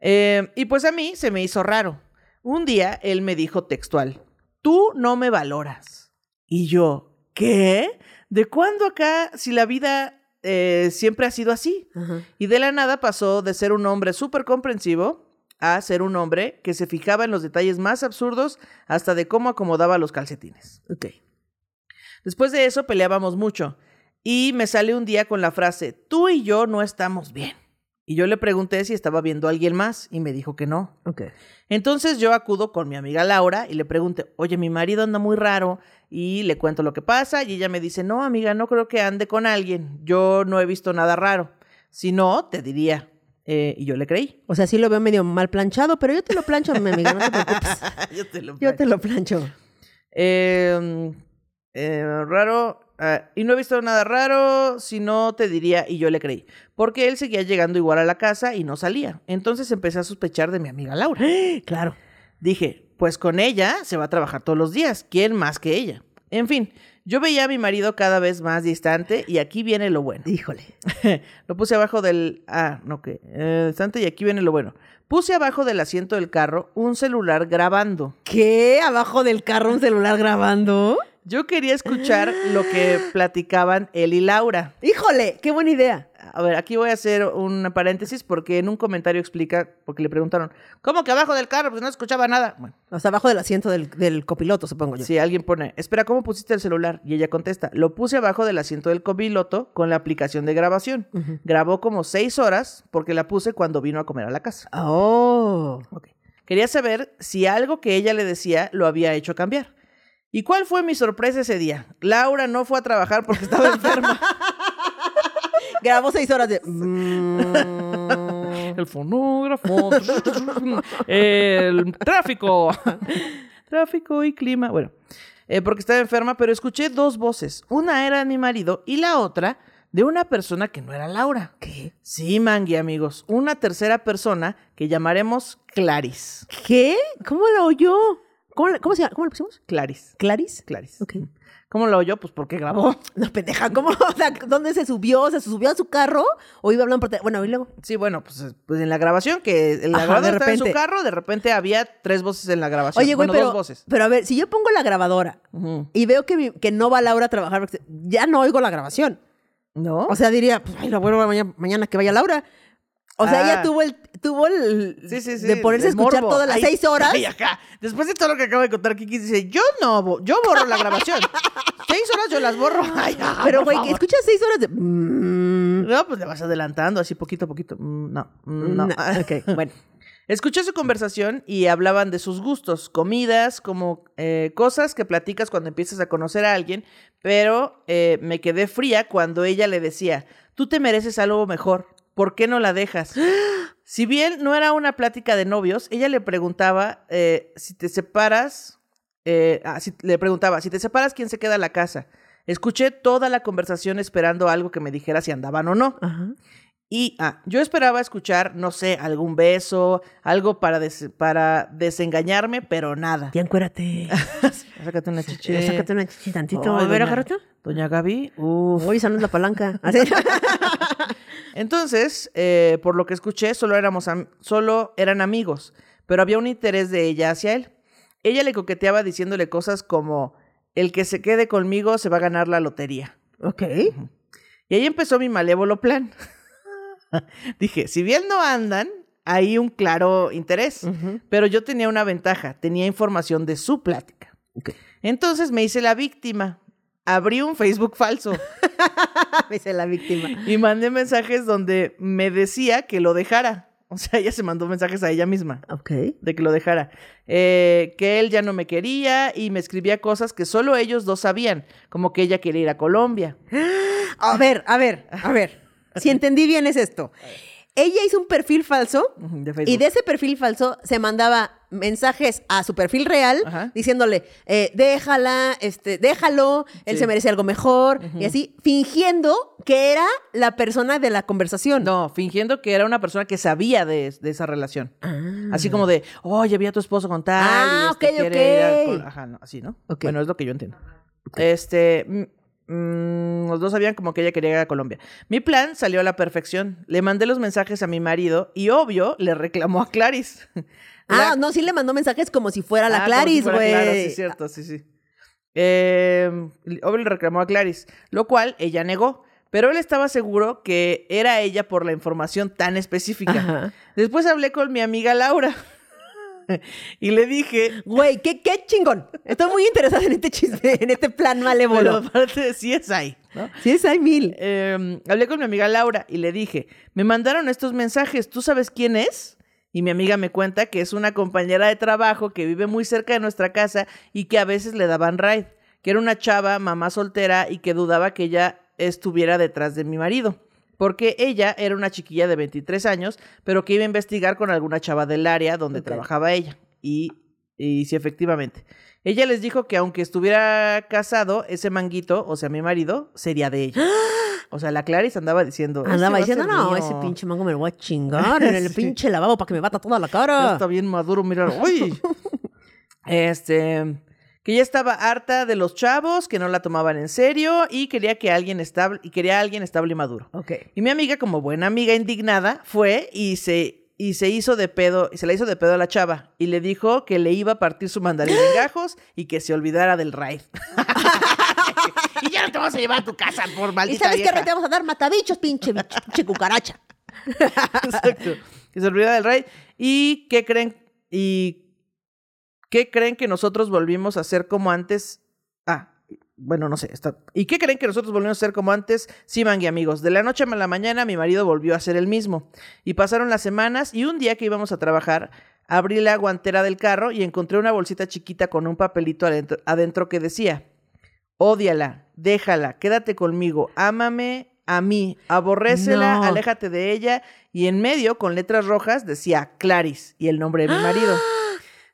Eh, y pues a mí se me hizo raro. Un día él me dijo textual, tú no me valoras. Y yo, ¿qué? ¿De cuándo acá si la vida eh, siempre ha sido así? Y de la nada pasó de ser un hombre súper comprensivo a ser un hombre que se fijaba en los detalles más absurdos hasta de cómo acomodaba los calcetines. Ok. Después de eso peleábamos mucho y me sale un día con la frase, tú y yo no estamos bien. Y yo le pregunté si estaba viendo a alguien más y me dijo que no. Entonces yo acudo con mi amiga Laura y le pregunto, oye, mi marido anda muy raro y le cuento lo que pasa y ella me dice, no, amiga, no creo que ande con alguien. Yo no he visto nada raro. Si no, te diría. Eh, y yo le creí. O sea, sí lo veo medio mal planchado, pero yo te lo plancho, mi amiga, no te preocupes. *laughs* yo te lo Yo te lo plancho. Eh, eh, raro. Ah, y no he visto nada raro, si no te diría, y yo le creí. Porque él seguía llegando igual a la casa y no salía. Entonces empecé a sospechar de mi amiga Laura. *gasps* Claro. Dije, pues con ella se va a trabajar todos los días. ¿Quién más que ella? En fin, yo veía a mi marido cada vez más distante y aquí viene lo bueno. Híjole. *laughs* lo puse abajo del... Ah, no, que... Eh, distante y aquí viene lo bueno. Puse abajo del asiento del carro un celular grabando. ¿Qué? ¿Abajo del carro un celular grabando? Yo quería escuchar lo que *gasps* platicaban él y Laura. Híjole, qué buena idea. A ver, aquí voy a hacer un paréntesis porque en un comentario explica, porque le preguntaron, ¿cómo que abajo del carro? Pues no escuchaba nada. Bueno, O sea, abajo del asiento del, del copiloto, supongo yo. si alguien pone, espera, ¿cómo pusiste el celular? Y ella contesta, lo puse abajo del asiento del copiloto con la aplicación de grabación. Grabó como seis horas porque la puse cuando vino a comer a la casa. Oh. Ok. Quería saber si algo que ella le decía lo había hecho cambiar. ¿Y cuál fue mi sorpresa ese día? Laura no fue a trabajar porque estaba enferma. *laughs* Grabó seis horas de. mm, El fonógrafo. el tráfico. tráfico y clima. Bueno, eh, porque estaba enferma, pero escuché dos voces. Una era de mi marido y la otra de una persona que no era Laura. ¿Qué? Sí, Mangui, amigos. Una tercera persona que llamaremos Claris. ¿Qué? ¿Cómo la oyó? ¿Cómo, cómo se? ¿Cómo le pusimos? Claris. ¿Claris? Claris. Ok. ¿Cómo la oyó? Pues porque grabó. *laughs* No, pendeja, ¿cómo? O sea, ¿dónde se subió? ¿Se subió a su carro? ¿O iba hablando por teléfono? Bueno, y luego. Sí, bueno, pues, eh, pues en la grabación, que el grabador de estaba en su carro, de repente había tres voces en la grabación. Oye, güey, bueno, pero. dos voces. Pero a ver, si yo pongo la grabadora y veo que, mi- que no va Laura a trabajar, porque ya no oigo la grabación. ¿No? O sea, diría, pues, ay, la vuelvo mañana, mañana que vaya Laura. O sea, Ah. ella tuvo el, tuvo el Sí, sí, sí. de ponerse a escuchar morbo. todas las seis horas. ay, acá. Después de todo lo que acaba de contar Kiki, dice, yo no, yo borro la grabación. seis horas yo las borro. *laughs* Ay, ah, Pero, güey, que escuchas seis horas de. mm, No, pues le vas adelantando así poquito a poquito. Mm, No, mm, no. no. Ok, *laughs* bueno. Escuché su conversación y hablaban de sus gustos, comidas, como eh, cosas que platicas cuando empiezas a conocer a alguien, pero eh, me quedé fría cuando ella le decía, tú te mereces algo mejor, ¿por qué no la dejas? Si bien no era una plática de novios, ella le preguntaba eh, si te separas, eh, ah, si- le preguntaba, si te separas, ¿quién se queda en la casa? Escuché toda la conversación esperando algo que me dijera si andaban o no. Ajá. Y ah, yo esperaba escuchar, no sé, algún beso, algo para, des- para desengañarme, pero nada. Ya encuérate. *laughs* Sácate una chiche. Sácate una chichi tantito. Ay, a ver, doña- agárrate. Doña Gaby, uff. Uy, esa no es la palanca. *laughs* Entonces, eh, por lo que escuché, solo, éramos am- solo eran amigos, pero había un interés de ella hacia él. Ella le coqueteaba diciéndole cosas como, el que se quede conmigo se va a ganar la lotería. ok. Y ahí empezó mi malévolo plan. *laughs* Dije, si bien no andan, hay un claro interés, pero yo tenía una ventaja, tenía información de su plática. Ok. Entonces me hice la víctima. Abrí un Facebook falso *laughs* Me hice la víctima. y mandé mensajes donde me decía que lo dejara. O sea, ella se mandó mensajes a ella misma Ok. de que lo dejara. Eh, que él ya no me quería y me escribía cosas que solo ellos dos sabían, como que ella quería ir a Colombia. *gasps* A ver, a ver, a ver. Si entendí bien es esto. Ella hizo un perfil falso de y de ese perfil falso se mandaba mensajes a su perfil real Ajá. diciéndole, eh, déjala, este, déjalo, él Sí. se merece algo mejor y así, fingiendo que era la persona de la conversación. No, fingiendo que era una persona que sabía de, de esa relación. Ah. Así como de, oye, vi a tu esposo con tal. Ah, y este ok, quiere ok. Col-". Ajá, no, así, ¿no? Bueno, es lo que yo entiendo. Este, mm, los dos sabían como que ella quería ir a Colombia. Mi plan salió a la perfección. Le mandé los mensajes a mi marido y, obvio, le reclamó a Claris. Ah, no, sí le mandó mensajes como si fuera la Ah, si fuera güey. Clara, sí, es cierto, sí, sí. Eh, obvio le reclamó a Claris, lo cual ella negó. Pero él estaba seguro que era ella por la información tan específica. Ajá. Después hablé con mi amiga Laura *laughs* y le dije, Güey, qué, qué chingón. Estoy muy interesada en este chisme, en este plan pero malévolo. aparte de sí es ahí, ¿no? Sí, es hay mil. Eh, hablé con mi amiga Laura y le dije, me mandaron estos mensajes, ¿tú sabes quién es? Y mi amiga me cuenta que es una compañera de trabajo que vive muy cerca de nuestra casa y que a veces le daban ride, que era una chava, mamá soltera y que dudaba que ella estuviera detrás de mi marido. Porque ella era una chiquilla de 23 años, pero que iba a investigar con alguna chava del área donde trabajaba ella. Y, y sí, efectivamente. Ella les dijo que aunque estuviera casado, ese manguito, o sea, mi marido, sería de ella. *gasps* O sea, la Claris andaba diciendo. "Este Andaba diciendo, no, ese pinche mango me lo voy a chingar en el *laughs* Sí. pinche lavabo para que me bata toda la Ya cara. está bien maduro, mira. ¡Uy! *laughs* este. Que ya estaba harta de los chavos, que no la tomaban en serio y quería que alguien estable, y quería a alguien estable y maduro. Ok. Y mi amiga, como buena amiga indignada, fue y se, y se hizo de pedo, y se la hizo de pedo a la chava. Y le dijo que le iba a partir su mandarín en gajos y que se olvidara del raid. *laughs* y ya no te vas a llevar a tu casa por ¿Y maldita sabes qué te vamos a dar? Matabichos, pinche, bicho, pinche cucaracha. *laughs* Exacto. Que se olvida del raid. ¿Y qué creen? ¿Y qué creen que nosotros volvimos a ser como antes? Ah, bueno, no sé. Está... ¿Y qué creen que nosotros volvimos a ser como antes? Sí, Mangui, amigos. De la noche a la mañana mi marido volvió a ser el mismo. Y pasaron las semanas y un día que íbamos a trabajar, abrí la guantera del carro y encontré una bolsita chiquita con un papelito adentro, adentro que decía, ódiala, déjala, quédate conmigo, ámame a mí, aborrécela, No. aléjate de ella. Y en medio, con letras rojas, decía Claris y el nombre de mi marido.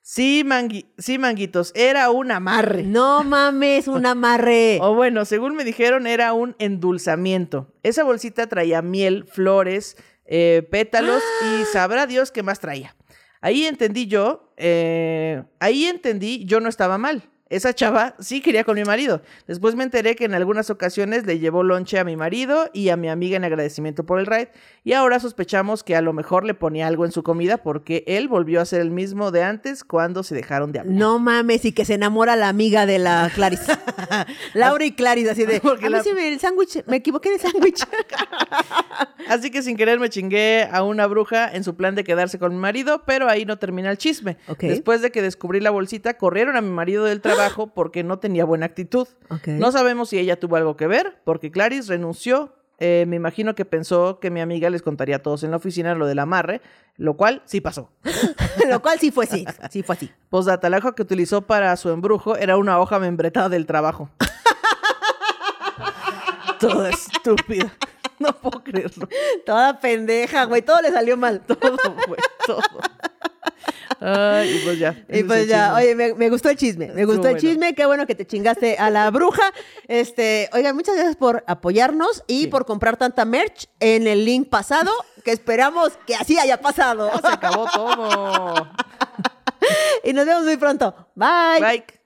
Sí, mangui- sí, manguitos, era un amarre. No mames, un amarre. *laughs* O bueno, según me dijeron, era un endulzamiento. Esa bolsita traía miel, flores, eh, pétalos y *gasps* sabrá Dios qué más traía. Ahí entendí yo, eh, ahí entendí, yo no estaba mal. Esa chava sí quería con mi marido. Después me enteré que en algunas ocasiones le llevó lonche a mi marido y a mi amiga en agradecimiento por el ride. Y ahora sospechamos que a lo mejor le ponía algo en su comida porque él volvió a ser el mismo de antes cuando se dejaron de hablar. No mames, y que se enamora la amiga de la Claris. *laughs* Laura y Claris, así de. Porque a mí la- sí me, el sándwich, me equivoqué de sándwich. *laughs* Así que sin querer me chingué a una bruja en su plan de quedarse con mi marido, pero ahí no termina el chisme. Ok. Después de que descubrí la bolsita, corrieron a mi marido del trabajo porque no tenía buena actitud. No sabemos si ella tuvo algo que ver, porque Clarice renunció. Eh, me imagino que pensó que mi amiga les contaría a todos en la oficina lo del amarre, lo cual sí pasó. *laughs* Lo cual sí fue sí. Sí fue así. Postdata, la hoja que utilizó para su embrujo era una hoja membretada del trabajo. *laughs* Toda estúpida. No puedo creerlo. Toda pendeja, güey. Todo le salió mal. Todo, güey, todo. Ay, y pues ya. Y es pues ya, oye, me, me gustó el chisme, me gustó el chisme, qué bueno que te chingaste a la bruja. Este, oigan, muchas gracias por apoyarnos y Sí. por comprar tanta merch en el link pasado, que esperamos que así haya pasado. Ya se acabó todo. *laughs* y nos vemos muy pronto. Bye. Bye.